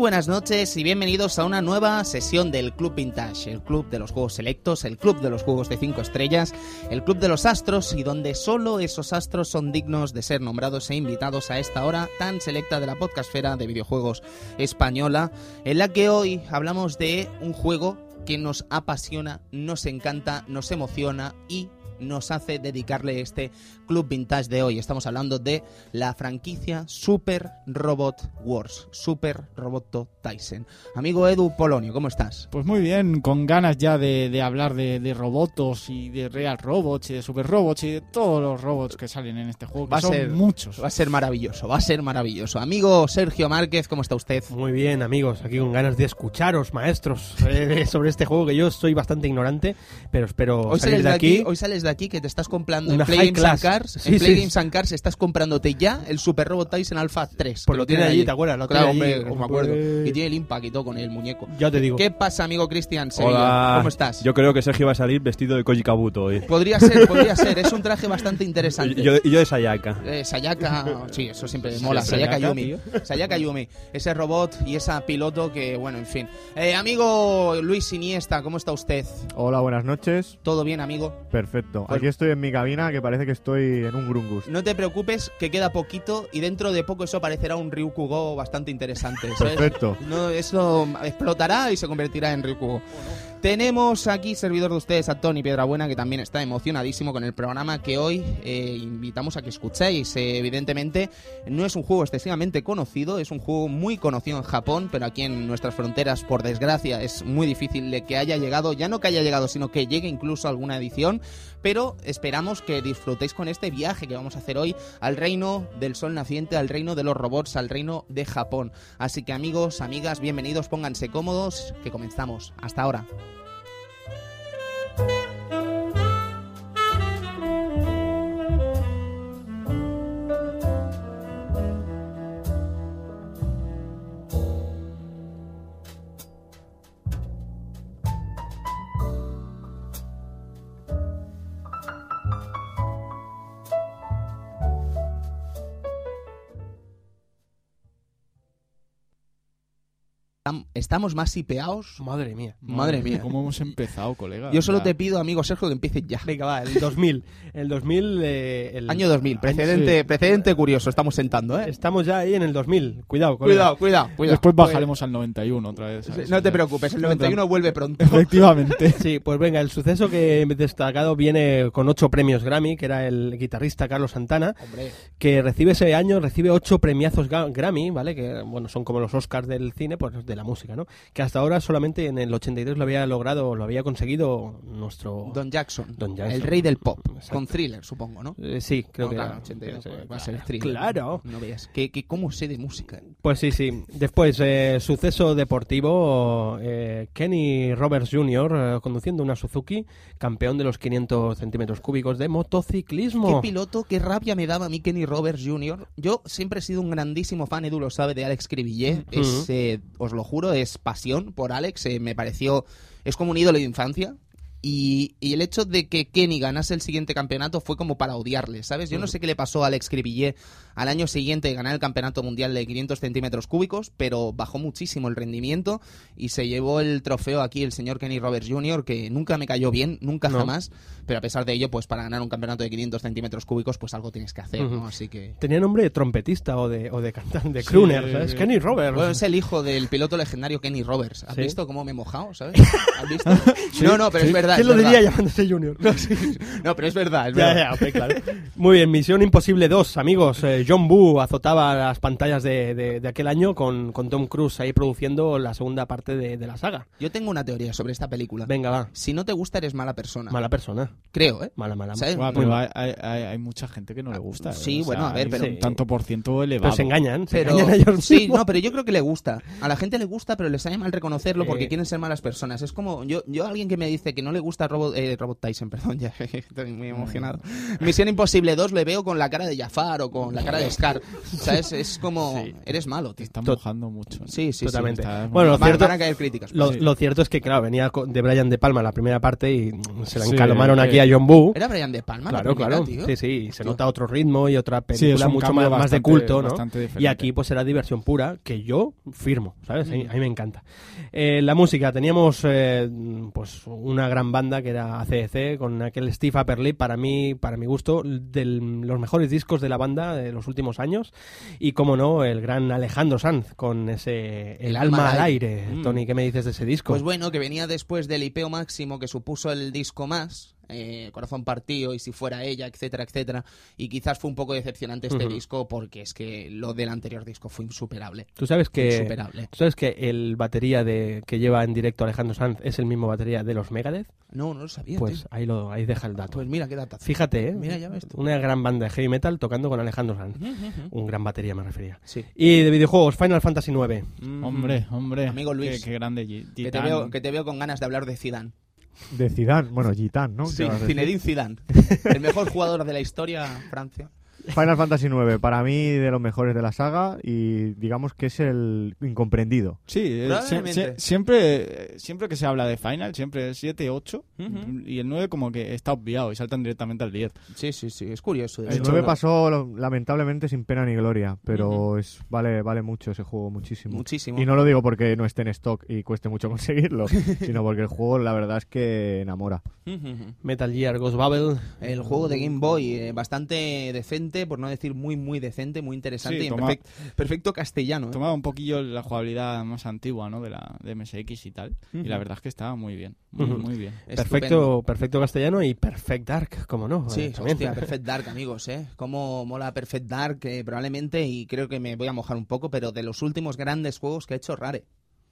Buenas noches y bienvenidos a una nueva sesión del Club Vintage, el club de los juegos selectos, el club de los juegos de 5 estrellas, el club de los astros y donde solo esos astros son dignos de ser nombrados e invitados a esta hora tan selecta de la podcastfera de videojuegos española, en la que hoy hablamos de un juego que nos apasiona, nos encanta, nos emociona y nos hace dedicarle este Club Vintage de hoy. Estamos hablando de la franquicia Super Robot Wars, Super Roboto Tyson. Amigo Edu Polonio, ¿cómo estás? Pues muy bien, con ganas ya de, de hablar de, de robotos y de Real Robots y de Super Robots y de todos los robots que salen en este juego, que Va a son ser- muchos. Va a ser maravilloso, va a ser maravilloso. Amigo Sergio Márquez, ¿cómo está usted? Muy bien, amigos, aquí con ganas de escucharos, maestros, eh, sobre este juego que yo soy bastante ignorante, pero espero Hoy salir sales, de aquí. hoy sales de aquí que te estás comprando Una en Play Games and. Cars, Sí, en Play sí. Games and Cars estás comprándote ya el Super Robot Tyson Alpha 3. Pues lo tiene allí, ¿te acuerdas? Lo claro, tiene allí, hombre, me acuerdo. Y tiene el impact y todo con el muñeco. Ya te digo. ¿Qué pasa, amigo Cristian. ¿Cómo estás? Yo creo que Sergio va a salir vestido de Koji Kabuto hoy. Podría ser, podría ser. Es un traje bastante interesante. Y yo, yo de Sayaka. Eh, Sayaka, sí, eso siempre mola. Sayaka, Sayaka, Yumi. Sayaka Yumi. Ese robot y esa piloto que, bueno, en fin. Eh, amigo Luis Iniesta, ¿cómo está usted? Hola, buenas noches. ¿Todo bien, amigo? Perfecto. Pues- Aquí estoy en mi cabina que parece que estoy en un Grungus. No te preocupes, que queda poquito y dentro de poco eso parecerá un Ryukugo bastante interesante. ¿sabes? Perfecto. No, eso explotará y se convertirá en Ryukugo. Tenemos aquí servidor de ustedes a Tony Piedrabuena, que también está emocionadísimo con el programa que hoy eh, invitamos a que escuchéis. Eh, evidentemente, no es un juego excesivamente conocido, es un juego muy conocido en Japón, pero aquí en nuestras fronteras, por desgracia, es muy difícil de que haya llegado, ya no que haya llegado, sino que llegue incluso alguna edición. Pero esperamos que disfrutéis con este viaje que vamos a hacer hoy al reino del sol naciente, al reino de los robots, al reino de Japón. Así que amigos, amigas, bienvenidos, pónganse cómodos, que comenzamos. Hasta ahora. Thank you. Estam- Estamos más hipeados. Madre mía. Madre mía. ¿Cómo hemos empezado, colega? Yo solo Ya. te pido, amigo Sergio, que empieces ya. Venga, va, el 2000. El 2000... eh, el Año 2000, precedente, sí. precedente curioso, estamos sentando, ¿eh? Estamos ya ahí en el 2000. Cuidado, colega. Cuidado, cuidado, cuidado. Después bajaremos al 91 otra vez. ¿sabes? No te preocupes, el 91 vuelve pronto. Efectivamente. Sí, pues venga, el suceso que he destacado viene con ocho premios Grammy, que era el guitarrista Carlos Santana, Hombre, que recibe ese año, recibe ocho premiazos Grammy, ¿vale? Que, bueno, son como los Oscars del cine, pues de la música, ¿no? Que hasta ahora solamente en el 83 lo había logrado, lo había conseguido nuestro... Don Jackson, Don Jackson. el rey del pop, Exacto. con thriller, supongo, ¿no? Eh, sí, creo No, que claro, era. 82, Sí, va a ser thriller. Claro. No veas, que, que cómo sé de música. Pues sí, sí. Después, eh, suceso deportivo, eh, Kenny Roberts Jr. eh, conduciendo una Suzuki, campeón de los 500 centímetros cúbicos de Qué motociclismo. piloto, qué rabia me daba a mí Kenny Roberts Jr. Yo siempre he sido un grandísimo fan, Edu lo sabe, de Alex. Es, eh, os lo juro, es pasión por Alex. eh, me pareció, es como un ídolo de infancia. Y, y el hecho de que Kenny ganase el siguiente campeonato fue como para odiarle, ¿sabes? Yo no sé qué le pasó a Alex Cribillet al año siguiente de ganar el campeonato mundial de 500 centímetros cúbicos, pero bajó muchísimo el rendimiento y se llevó el trofeo aquí el señor Kenny Roberts Jr., que nunca me cayó bien, nunca No. jamás, pero a pesar de ello, pues para ganar un campeonato de 500 centímetros cúbicos, pues algo tienes que hacer, ¿no? Así que... Tenía nombre de trompetista o de, o de cantante, de Sí, crooner, ¿sabes? Kenny Roberts. Bueno, es el hijo del piloto legendario Kenny Roberts. ¿Has ¿Sí? visto cómo me he mojado, sabes? ¿Has visto? no, no, pero es verdad. ¿Quién es lo verdad. diría llamándose Junior? No, pero es verdad, es Ya, verdad. ya, hombre, claro. Muy bien, Misión Imposible 2, amigos. Eh, John Boo azotaba las pantallas de, de- de aquel año con, con Tom Cruise ahí produciendo la segunda parte de, de la saga. Yo tengo una teoría sobre esta película. Venga, va. Si no te gusta, eres mala persona. Mala persona. Creo, ¿eh? Mala, mala. ¿Sabes? Pero hay, hay- hay mucha gente que no le gusta. Sí, ¿eh? O bueno, sea, a ver, pero- un tanto por ciento elevado. Pero se engañan, se Pero, engañan ellos sí, mismos. no, pero yo creo que le gusta. A la gente le gusta, pero les sabe mal reconocerlo porque Eh. quieren ser malas personas. Es como, yo, yo alguien que me dice que no le le gusta Robot, eh, Robot Tyson, perdón, ya estoy muy emocionado. Misión Imposible 2 le veo con la cara de Jafar o con la cara de Scar. ¿Sabes? Es como, Sí. eres malo, Te tío. está To- mojando mucho. Sí, sí, Totalmente. sí. Bueno, lo Van, cierto, van a caer críticas. lo, Sí. lo cierto es que, claro, venía de Brian De Palma la primera parte y mm, se la encalomaron aquí a John Boo. Era Brian De Palma, la Claro, primera, claro. tío. Sí, sí, se Tío. nota otro ritmo y otra película mucho más, más de bastante- culto, ¿no? bastante. Y aquí pues será diversión pura, que yo firmo, ¿sabes? A mí- Mm. A mí me encanta. Eh, la música, teníamos eh, pues una gran banda que era ACDC con aquel Steve Upperlip, para mí, para mi gusto, de los mejores discos de la banda de los últimos años. Y como no, el gran Alejandro Sanz con ese El, alma al aire. Mm. Tony, ¿qué me dices de ese disco? Pues bueno, que venía después del IPO máximo que supuso el disco más, eh, Corazón Partido y Si Fuera Ella, etcétera, etcétera. Y quizás fue un poco decepcionante este disco porque es que lo del anterior disco fue insuperable. Tú sabes que... Insuperable. ¿Tú sabes que el batería de que lleva en directo Alejandro Sanz es el mismo batería de los Megadeth? No, no lo sabía. Pues tío. ahí lo ahí deja el dato. Pues mira qué data. Fíjate, ¿eh? Mira, ya ves tú. Una gran banda de heavy metal tocando con Alejandro Sanz. Ujú. Un gran batería me refería. Sí. Y de videojuegos, Final Fantasy IX. Hombre, hombre. Amigo Luis. Qué, qué grande. Que te, veo, que te veo con ganas de hablar de Zidane. De Zidane, bueno, Gitán, ¿no? Sí. Zinedine Zidane. El mejor jugador de la historia, Francia. Final Fantasy IX, para mí de los mejores de la saga y digamos que es el incomprendido. Sí, eh, sie- siempre, siempre que se habla de Final, siempre es 7, 8 Ujú. y el 9 como que está obviado y saltan directamente al 10. Sí, sí, sí. Es curioso. El hecho. 9 pasó lamentablemente sin pena ni gloria, pero es vale vale mucho ese juego, muchísimo. Muchísimo. Y no lo digo porque no esté en stock y cueste mucho conseguirlo, sino porque el juego la verdad es que enamora. Metal Gear Ghost Babel. El juego de Game Boy, eh, bastante decente, por no decir muy, muy decente, muy interesante Sí, y en toma- perfect- perfecto castellano. ¿eh? Tomaba un poquillo la jugabilidad más antigua, ¿no? De la de MSX y tal. Y la verdad es que estaba muy bien. Muy, bien. Perfecto, perfecto castellano y Perfect Dark, como no. Sí, Eh, hostia, Perfect Dark, amigos, ¿eh? Cómo mola Perfect Dark, eh, probablemente, y creo que me voy a mojar un poco, pero de los últimos grandes juegos que ha hecho Rare.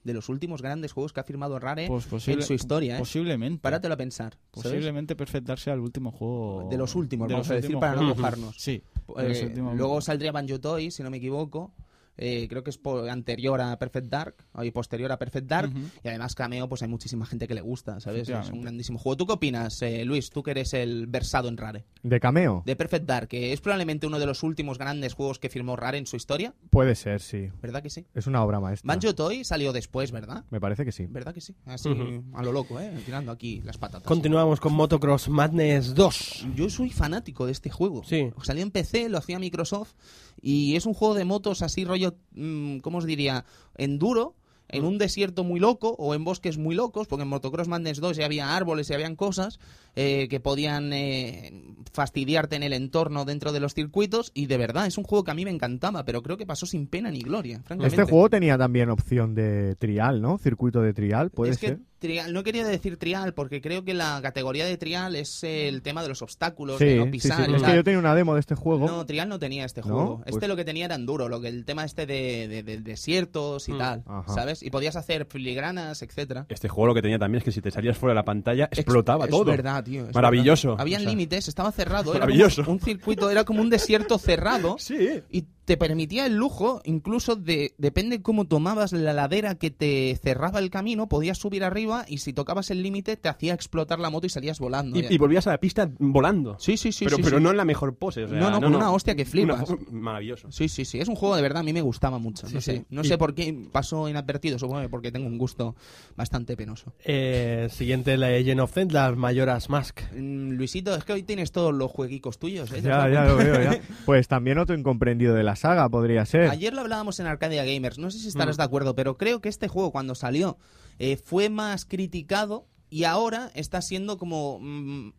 De los últimos grandes juegos que ha firmado Rare Pues posible- en su historia, ¿eh? Posiblemente. Párate a pensar. Posiblemente Perfect Dark sea el último juego. De los últimos, de vamos los a decir, para no juegos. mojarnos. Sí. Eh, luego saldría Banjo Toy, si no me equivoco. Eh, creo que es po- anterior a Perfect Dark y posterior a Perfect Dark. Y además, Cameo, pues hay muchísima gente que le gusta, ¿sabes? Es un grandísimo juego. ¿Tú qué opinas, eh, Luis? Tú que eres el versado en Rare. De cameo, De Perfect Dark, que es probablemente uno de los últimos grandes juegos que firmó Rare en su historia. puede ser, sí. ¿Verdad que sí? Es una obra maestra. Banjo Toy salió después, ¿verdad? Me parece que sí. ¿Verdad que sí? Así, a lo loco, ¿eh? Tirando aquí las patatas. Continuamos con Motocross Madness 2. Yo soy fanático de este juego. Sí. Salió en PC, lo hacía Microsoft y es un juego de motos así rollo, mm, ¿cómo os diría? Enduro, en un desierto muy loco o en bosques muy locos, porque en Motocross Madness 2 ya había árboles y habían cosas eh, que podían eh, fastidiarte en el entorno dentro de los circuitos y de verdad es un juego que a mí me encantaba, pero creo que pasó sin pena ni gloria, francamente. Este juego tenía también opción de trial, ¿no? Circuito de trial, puede es que ser. Trial- no quería decir trial porque creo que la categoría de trial es el tema de los obstáculos, Sí, de no sí, pisar. sí. y Es que yo tenía una demo de este juego. No, Trial no tenía este ¿No? juego. Este Pues- lo que tenía era enduro, lo que el tema este de, de- de desiertos y Mm, tal, ajá. ¿sabes? Y podías hacer filigranas, etcétera. Este juego lo que tenía también es que si te salías fuera de la pantalla Ex- explotaba es todo. verdad, tío. es Maravilloso. verdad. Habían O sea, límites, estaba cerrado. Era Maravilloso. como un circuito, era como un desierto cerrado. Sí. Y te permitía el lujo, incluso de, depende cómo tomabas la ladera que te cerraba el camino, podías subir arriba y si tocabas el límite te hacía explotar la moto y salías volando. Y, volvías a la pista volando. sí, sí, sí. pero sí, pero sí. no en la mejor pose. o sea, No, no, con una hostia que flipas. Una- maravilloso. Sí, sí, sí. Es un juego de verdad, a mí me gustaba mucho. no sé, sí. no Y- sé por qué pasó inadvertido, supongo que porque tengo un gusto bastante penoso. Eh, siguiente, Legend of Zelda, las Mayoras Mask. Mm, Luisito, es que hoy tienes todos los jueguicos tuyos, ¿eh? ¿Te has Ya, ya lo veo, ya. Pues también otro incomprendido de la saga podría ser. Ayer lo hablábamos en Arcadia Gamers, no sé si estarás Mm. de acuerdo, pero creo que este juego cuando salió eh, fue más criticado y ahora está siendo como... mm,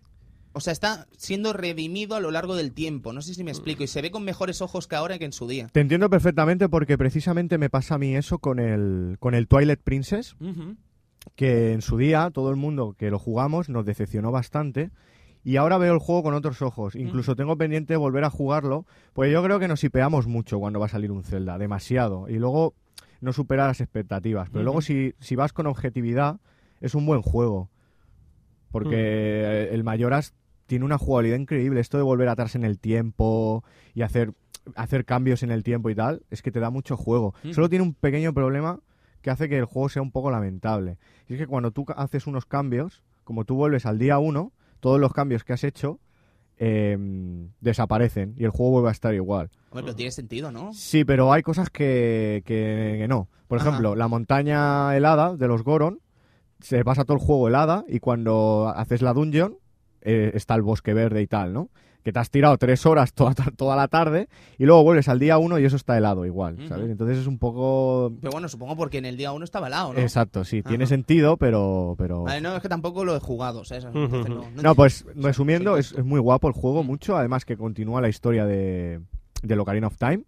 o sea, está siendo redimido a lo largo del tiempo. No sé si me explico. Y se ve con mejores ojos que ahora que en su día. Te entiendo perfectamente porque precisamente me pasa a mí eso con el, con el Twilight Princess, que en su día todo el mundo que lo jugamos nos decepcionó bastante. Y ahora veo el juego con otros ojos. Incluso tengo pendiente de volver a jugarlo, pues yo creo que nos hipeamos mucho cuando va a salir un Zelda, demasiado. Y luego no supera las expectativas. Pero luego si, si vas con objetividad, es un buen juego. Porque el Mayoras tiene una jugabilidad increíble. Esto de volver atrás en el tiempo y hacer, hacer cambios en el tiempo y tal, es que te da mucho juego. Solo tiene un pequeño problema que hace que el juego sea un poco lamentable. Y es que cuando tú haces unos cambios, como tú vuelves al día 1, todos los cambios que has hecho eh, desaparecen y el juego vuelve a estar igual. Hombre, pero tiene sentido, ¿no? Sí, pero hay cosas que, que- que no. Por Ajá. ejemplo, la montaña helada de los Goron, se pasa todo el juego helada y cuando haces la dungeon eh, está el bosque verde y tal, ¿no? Que te has tirado tres horas toda, toda la tarde y luego vuelves al día uno y eso está helado igual, ¿sabes? Entonces es un poco... Pero bueno, supongo porque en el día 1 estaba helado, ¿no? Exacto, sí, tiene sentido, pero... pero... Vale, no, es que tampoco lo he jugado, ¿sabes? Entonces no, No, pues resumiendo, sí, es, es muy guapo el juego, mucho, además que continúa la historia de, de Ocarina of Time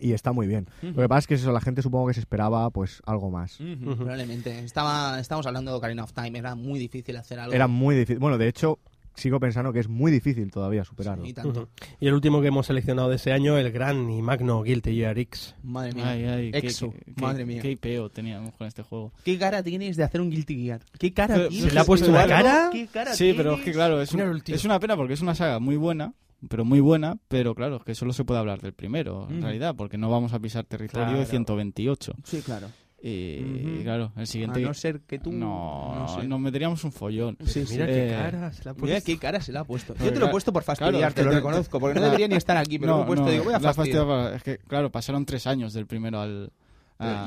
y está muy bien. Lo que pasa es que eso, la gente supongo que se esperaba pues algo más. Probablemente. Estaba, estamos hablando de Ocarina of Time, era muy difícil hacer algo. Era muy difícil. Bueno, de hecho, sigo pensando que es muy difícil todavía superarlo. Sí, tanto. Ujú. Y el último que hemos seleccionado de ese año, el gran y magno Guilty Gear X. Madre mía. Ay, ay, qué- Exo, qué, qué- madre mía. Qué IPO teníamos con este juego. ¿Qué cara tienes de hacer un Guilty Gear? ¿Qué cara Pero- tienes? ¿se le ha puesto una cara? ¿Qué cara Sí, pero es que tienes? claro, es, un- es una pena porque es una saga muy buena, pero muy buena, pero claro, es que solo se puede hablar del primero, en Ujú. realidad, porque no vamos a pisar territorio de Claro. 128. Sí, claro. Y, Ujú. claro, el siguiente... A no ser que tú... no, no sé. nos meteríamos un follón. Sí, sí. Mira Eh, qué cara se la ha Mira puesto. qué cara se la ha puesto. Yo te lo he puesto por claro, fastidiar, es te que lo te- reconozco, porque no, debería ni estar aquí, pero lo he puesto digo, voy a fastidiar. fastidio- Es que, claro, pasaron tres años del primero al...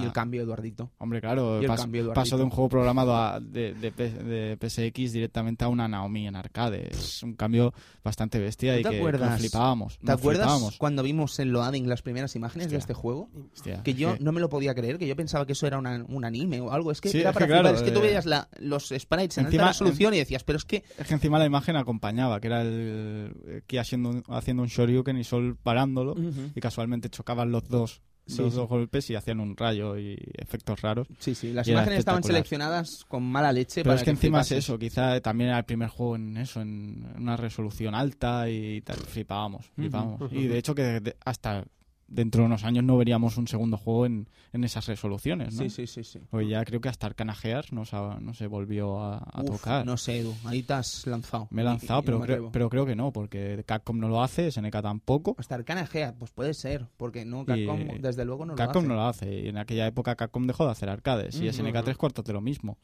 Y el cambio, Eduardito. Hombre, claro, y el cambio, Eduardito. pasó de un juego programado a- de, de, de PSX directamente a una Naomi en arcade. Es un cambio bastante bestia ¿Tú y te que acuerdas? nos flipábamos. ¿Te acuerdas flipábamos. cuando vimos en Loading las primeras imágenes de este juego? Hostia, Que yo no me lo podía creer, que yo pensaba que eso era una- un anime o algo. Es que Sí, era es para que claro, flipar. Es que tú eh, veías la- los sprites en encima- alta resolución y decías, pero es que... Es que encima la imagen acompañaba, que era el que haciendo, haciendo un shoryuken y Sol parándolo y casualmente chocaban los dos, Sí, los dos golpes y hacían un rayo y efectos raros. Sí, sí, las imágenes estaban seleccionadas con mala leche Pero para es que encima es eso, quizá también era el primer juego en eso, en una resolución alta y tal, flipábamos, flipábamos. Y de hecho que hasta dentro de unos años no veríamos un segundo juego en, en esas resoluciones, ¿no? Sí, sí, sí, sí. Porque ya creo que hasta Arcana Gears no, no se volvió a, a Uf, tocar. No sé, Edu, ahí te has lanzado. Me he lanzado, y pero, no creo, pero creo que no, porque Capcom no lo hace, SNK tampoco. Hasta Arcana Gea, pues puede ser, porque no, Capcom Y- desde luego no Capcom lo no hace. lo hace. Y en aquella época Capcom dejó de hacer arcades. Y. SNK tres cuartos de lo mismo.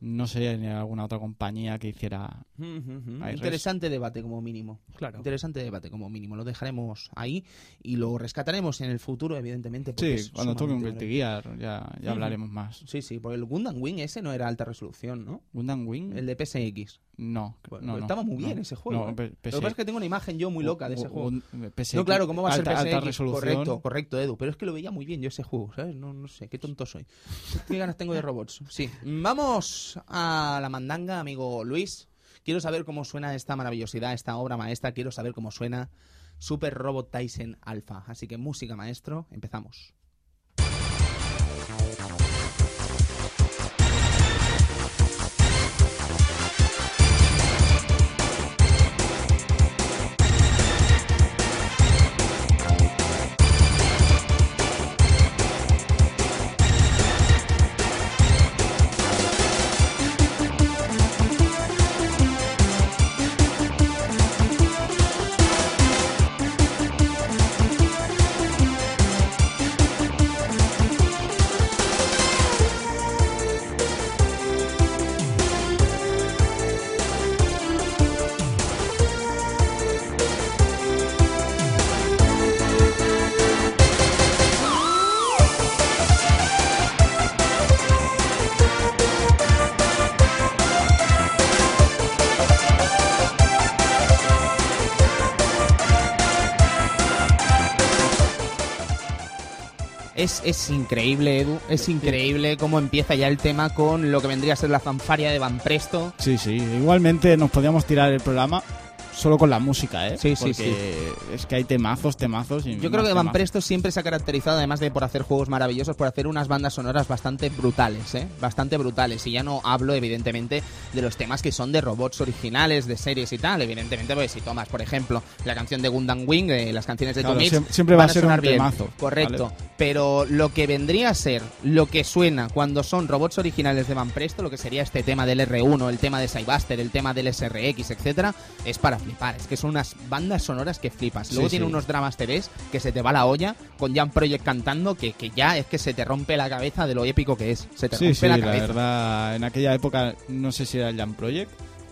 No sé ni alguna otra compañía que hiciera. Interesante debate como mínimo. Claro. Interesante debate como mínimo. Lo dejaremos ahí y lo rescataremos en el futuro, evidentemente. Sí, cuando toque un Guilty Gear ya, ya hablaremos más. Sí, sí, porque el Gundam Wing ese no era alta resolución, ¿no? ¿Gundam Wing? El de PSX. No, Bueno, no, no, estaba muy bien no. ese juego. No, ¿eh? Lo que pasa es que tengo una imagen yo muy loca de ese juego. No, claro, ¿cómo va a ser alta, PSX? alta resolución. Correcto, correcto, Edu. Pero es que lo veía muy bien yo ese juego, ¿sabes? No, no sé, qué tonto soy. ¿Qué ganas tengo de robots? Sí. Vamos a la mandanga, amigo Luis. Quiero saber cómo suena esta maravillosidad, esta obra maestra. Quiero saber cómo suena Super Robot Tyson Alpha. Así que música, maestro, empezamos. Es, es increíble, Edu. Es increíble cómo empieza ya el tema con lo que vendría a ser la fanfaria de Van Presto. Sí, sí. Igualmente nos podíamos tirar el programa solo con la música, ¿eh? Sí, sí, Porque es que hay temazos, temazos. Y Yo creo que Van. Presto siempre se ha caracterizado, además de por hacer juegos maravillosos, por hacer unas bandas sonoras bastante brutales, ¿eh? Bastante brutales. Y ya no hablo, evidentemente, de los temas que son de robots originales, de series y tal. Evidentemente, pues si tomas, por ejemplo, la canción de Gundam Wing, de las canciones de Claro, Tomix, siem- siempre va a ser sonar un bien. temazo. Correcto. ¿vale? Pero lo que vendría a ser lo que suena cuando son robots originales de Van Presto, lo que sería este tema del R1, el tema de Cybuster, el tema del SRX, etcétera, es para flipar. Es que son unas bandas sonoras que flipas. Luego Sí, tiene sí. unos dramas TVs que se te va la olla con Jam Project cantando que, que ya es que se te rompe la cabeza de lo épico que es. Se te Sí, rompe la la, cabeza. verdad, en aquella época no sé si era el Jam Project,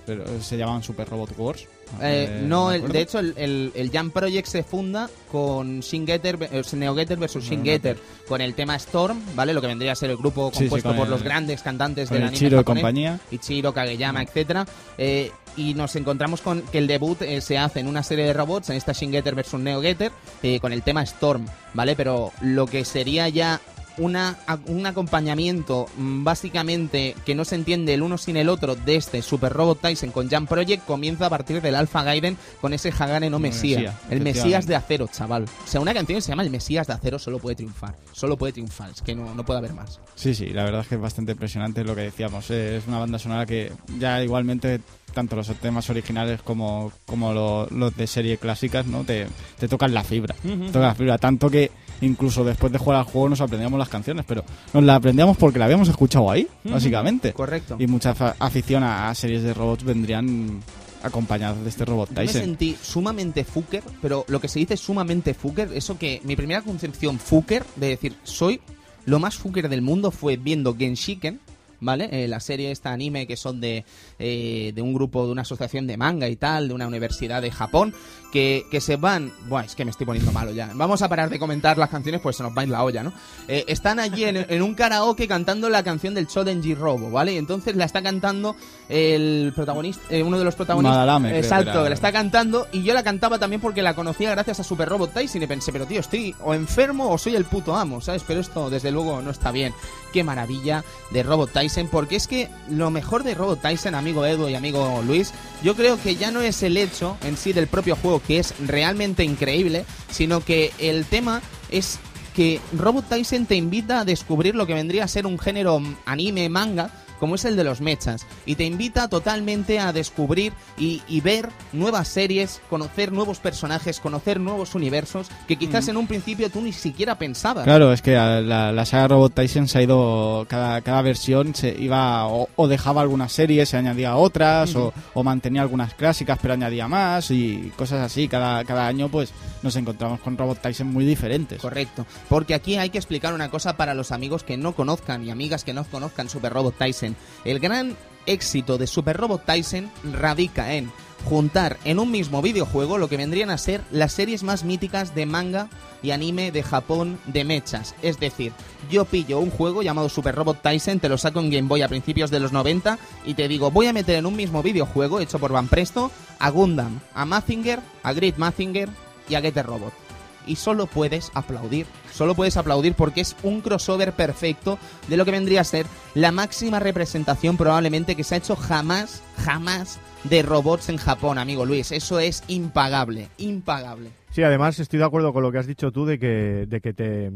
pero se llamaban Super Robot Wars. Eh, Eh, no, el- de hecho el, el, el Jam Project se funda con Getter, eh, Neo Getter versus Shin No, Getter, con el tema Storm, ¿vale? Lo que vendría a ser el grupo Sí, sí, compuesto por los grandes cantantes del el anime Chiro y compañía. Ichiro, Kageyama, etcétera eh, y nos encontramos con que el debut eh, se hace en una serie de robots, en esta Shin Getter vs Neo Getter, eh, con el tema Storm, ¿vale? Pero lo que sería ya una, un acompañamiento mm, básicamente que no se entiende el uno sin el otro de este Super Robot Tyson con Jam Project comienza a partir del Alpha Gaiden con ese Hagane no Mesías, Mesías, el Mesías de acero, chaval. O sea, una canción que se llama El Mesías de acero solo puede triunfar, solo puede triunfar, es que no, no puede haber más. Sí, sí, la verdad es que es bastante impresionante lo que decíamos. Es una banda sonora que ya igualmente tanto los temas originales como, como lo- los de serie clásicas, ¿no? Te, te tocan la fibra. Te tocan la fibra. Tanto que incluso después de jugar al juego nos aprendíamos las canciones, pero nos las aprendíamos porque la habíamos escuchado ahí, básicamente. Correcto. Y mucha afición a, a series de robots vendrían acompañadas de este robot Yo me Tyson. sentí sumamente fucker, pero lo que se dice sumamente fucker, eso que mi primera concepción fucker de decir soy lo más fucker del mundo fue viendo Genshiken, ¿vale? Eh, la serie esta anime que son de, eh, de un grupo, de una asociación de manga y tal, de una universidad de Japón, que, que se van... Buah, es que me estoy poniendo malo ya. Vamos a parar de comentar las canciones, pues se nos va a ir la olla, ¿no? Eh, están allí en, en un karaoke cantando la canción del Chodenji Robo, ¿vale? Y entonces la está cantando el protagonista, eh, uno de los protagonistas. Madalame, Exacto, la está cantando y yo la cantaba también porque la conocía gracias a Super Robot Tyson y pensé, pero tío, estoy o enfermo o soy el puto amo, ¿sabes? Pero esto desde luego no está bien. Qué maravilla de Robot Tyson, porque es que lo mejor de Robot Tyson, amigo Edu y amigo Luis, yo creo que ya no es el hecho en sí del propio juego, que es realmente increíble, sino que el tema es que Robot Tyson te invita a descubrir lo que vendría a ser un género anime, manga, como es el de los mechas, y te invita totalmente a descubrir y, y ver nuevas series, conocer nuevos personajes, conocer nuevos universos que quizás en un principio tú ni siquiera pensabas. Claro, es que la, la saga Robot Tyson se ha ido, cada, cada versión se iba o, o dejaba algunas series, se añadía otras, o, o mantenía algunas clásicas pero añadía más y cosas así. Cada, cada año pues nos encontramos con Robot Tyson muy diferentes. Correcto, porque aquí hay que explicar una cosa para los amigos que no conozcan y amigas que no conozcan Super Robot Tyson. El gran éxito de Super Robot Tyson radica en juntar en un mismo videojuego lo que vendrían a ser las series más míticas de manga y anime de Japón de mechas. Es decir, yo pillo un juego llamado Super Robot Tyson, te lo saco en Game Boy a principios de los 90 y te digo, voy a meter en un mismo videojuego hecho por Van Presto a Gundam, a Mazinger, a Great Mazinger y a Getter Robot y solo puedes aplaudir. Solo puedes aplaudir porque es un crossover perfecto de lo que vendría a ser la máxima representación probablemente que se ha hecho jamás, jamás de robots en Japón, amigo Luis. Eso es impagable, impagable. Sí, además estoy de acuerdo con lo que has dicho tú de que, de que te...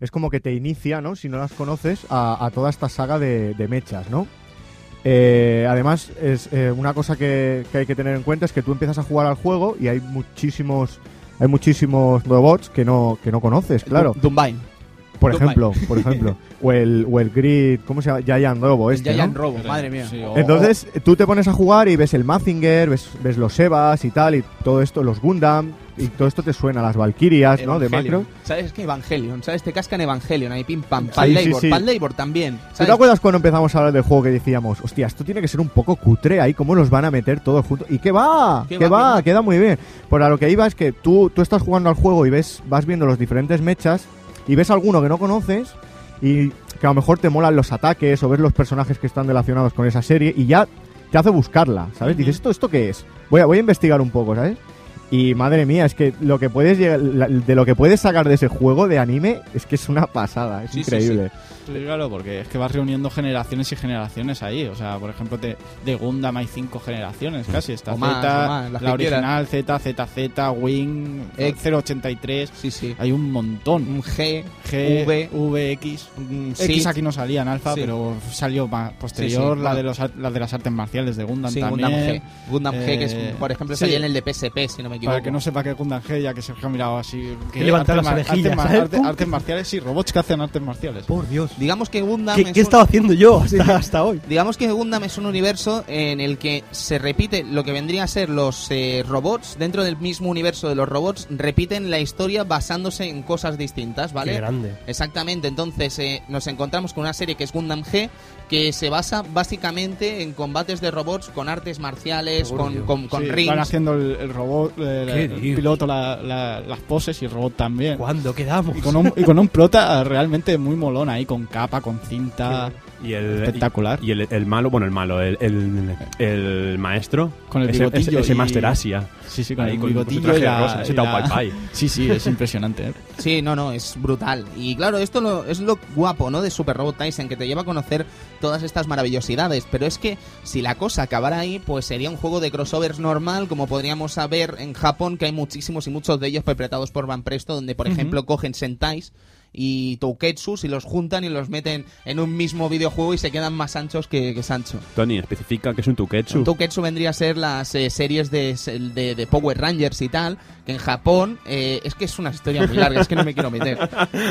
Es como que te inicia, ¿no? Si no las conoces, a, toda esta saga de, de mechas, ¿no? Eh, además, es eh, una cosa que, que hay que tener en cuenta es que tú empiezas a jugar al juego y hay muchísimos hay muchísimos robots que no que no conoces, claro. Dumbine. Por ejemplo, por ejemplo, o el o el Grid, ¿cómo se llama? Giant Robo este, Giant ¿no? Robo, madre mía. Sí, Entonces, tú te pones a jugar y ves el Mazinger, ves, ves los Sebas y tal, y todo esto, los Gundam, y todo esto te suena, las Valkyrias, ¿no? De macro. ¿Sabes qué? Evangelion. ¿Sabes? Te cascan Evangelion ahí, pim pam. Pal sí, Labor, sí. Pal Labor también. ¿Tú ¿sabes? te acuerdas cuando empezamos a hablar del juego que decíamos, hostia, esto tiene que ser un poco cutre ahí, cómo los van a meter todos juntos? ¿Y qué va? ¿Qué ¿Qué, va, va? Queda muy bien. Por a lo que iba es que tú, tú estás jugando al juego y ves, vas viendo los diferentes mechas y ves alguno que no conoces y que a lo mejor te molan los ataques o ves los personajes que están relacionados con esa serie y ya te hace buscarla, ¿sabes? Dices, ¿esto, ¿esto qué es? Voy a, voy a investigar un poco, ¿sabes? Y madre mía, es que lo que puedes llegar- de lo que puedes sacar de ese juego de anime es que es una pasada, es Sí, sí, increíble. Sí, claro, porque es que vas reuniendo generaciones y generaciones ahí. O sea, por ejemplo, de, de Gundam hay cinco generaciones casi. Está O más, Z, o más, las la original, Z, ZZ, Wing, Eh, 083. Sí, sí. Hay un montón. Un G, G, V, V, X. un X aquí no salía en alfa, Sí. pero salió más posterior Sí, sí, la, bueno. de los, ar- la de las artes marciales de Gundam Sí, también. Gundam G. Gundam G, que es, Eh, por ejemplo, sí. salía en el de PSP, si no me equivoco. Para que no sepa que es Gundam G, ya que Sergio ha mirado así. Que levanta artes las artes artes- artes marciales, sí, robots que hacen artes marciales. Por Dios. Digamos que Gundam ¿Qué, es qué he un- estado haciendo yo hasta, hasta hoy? Digamos que Gundam es un universo en el que se repite lo que vendría a ser los eh, robots, dentro del mismo universo de los robots, repiten la historia basándose en cosas distintas, ¿vale? Qué grande. Exactamente, entonces eh, nos encontramos con una serie que es Gundam G, que se basa básicamente en combates de robots con artes marciales, Por con, con, con Sí, rings. Van haciendo el, el robot, el, ¿Qué el piloto, la- la- las poses y el robot también. ¿Cuándo quedamos? Y con, un, y con un prota realmente muy molón ahí, con capa, con cinta. Y el, Espectacular. Y, y el, el malo, bueno, el malo, el, el, el maestro. Con el ese, bigotillo ese, ese y- Master Asia. Sí, sí, con Ahí el con- con su bigotillo traje y la, rosa, ese y la- Tao Pai Pai. Sí, sí, es impresionante. ¿eh? Sí, no, no, es brutal. Y claro, esto lo- es lo guapo, ¿no? De Super Robot Tyson, que te lleva a conocer todas estas maravillosidades. Pero es que si la cosa acabara ahí, pues sería un juego de crossovers normal, como podríamos saber en Japón, que hay muchísimos y muchos de ellos perpetrados por Van Presto, donde, por ejemplo, cogen Sentais y Touketsus y los juntan y los meten en un mismo videojuego y se quedan más anchos que, que Sancho. Tony, especifica que es un Tuketsu. Un Touketsu vendría a ser las eh, series de, de- de Power Rangers y tal, que en Japón eh, es que es una historia muy larga, es que no me quiero meter.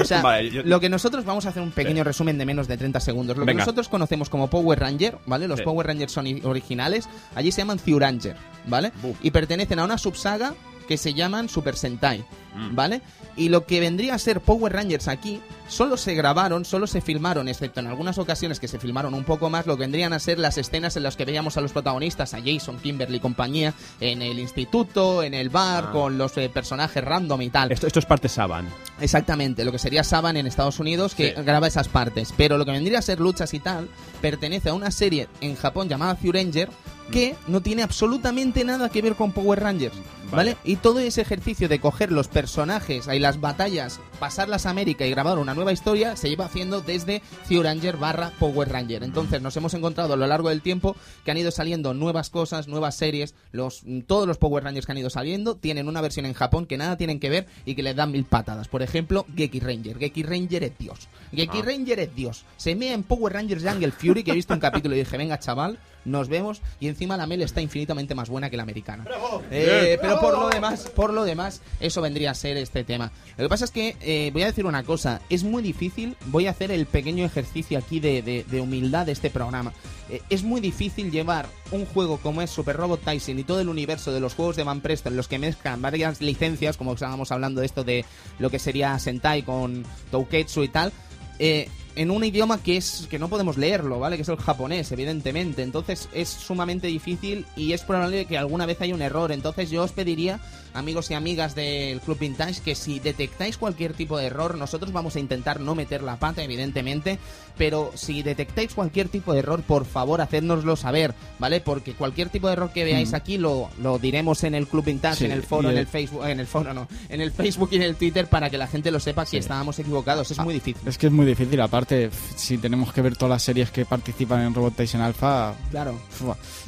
O sea, Vale, yo- lo que nosotros vamos a hacer un pequeño resumen de menos de 30 segundos. Lo que Venga. nosotros conocemos como Power Ranger, ¿vale? Los Sí. Power Rangers son originales, allí se llaman Zyuranger, ¿vale? Buf. Y pertenecen a una subsaga que se llaman Super Sentai, Mm. ¿vale? Y lo que vendría a ser Power Rangers aquí, solo se grabaron, solo se filmaron, excepto en algunas ocasiones que se filmaron un poco más, lo que vendrían a ser las escenas en las que veíamos a los protagonistas, a Jason, Kimberly y compañía, en el instituto, en el bar, Ah. con los eh, personajes random y tal. Esto, esto es parte Saban. Exactamente, lo que sería Saban en Estados Unidos, que Sí. graba esas partes. Pero lo que vendría a ser luchas y tal, pertenece a una serie en Japón llamada Zyuranger, que no tiene absolutamente nada que ver con Power Rangers. ¿Vale? Y todo ese ejercicio de coger los personajes y las batallas, pasarlas a América y grabar una nueva historia, se lleva haciendo desde Zyuranger barra Power Ranger. Entonces nos hemos encontrado a lo largo del tiempo que han ido saliendo nuevas cosas, nuevas series. Los, todos los Power Rangers que han ido saliendo tienen una versión en Japón que nada tienen que ver y que les dan mil patadas. Por ejemplo, Geki Ranger. Geki Ranger es Dios. Geki Ah. Ranger es Dios. Se mea en Power Rangers Jungle Fury, que he visto un capítulo y dije, venga chaval, nos vemos. Y encima la Mel está infinitamente más buena que la americana. Eh, pero por lo demás, por lo demás, eso vendría a ser este tema. Lo que pasa es que eh, voy a decir una cosa, es muy difícil, voy a hacer el pequeño ejercicio aquí de, de- de humildad de este programa. Eh, es muy difícil llevar un juego como es Super Robot Tyson y todo el universo de los juegos de Van Presto en los que mezclan varias licencias, como estábamos hablando de esto de lo que sería Sentai con Touketsu y tal, eh, en un idioma que es que no podemos leerlo, ¿vale? Que es el japonés, evidentemente. Entonces es sumamente difícil y es probable que alguna vez haya un error. Entonces yo os pediría, amigos y amigas del Club Vintage, que si detectáis cualquier tipo de error, nosotros vamos a intentar no meter la pata, evidentemente, pero si detectáis cualquier tipo de error, por favor, hacérnoslo saber, ¿vale? Porque cualquier tipo de error que veáis aquí lo, lo diremos en el Club Vintage, Sí, en el foro, en el- Facebook, en el foro no, en el Facebook y en el Twitter para que la gente lo sepa si estábamos equivocados. Es muy difícil. Es que es muy difícil, aparte, si tenemos que ver todas las series que participan en Robot Tyson Alpha, Claro.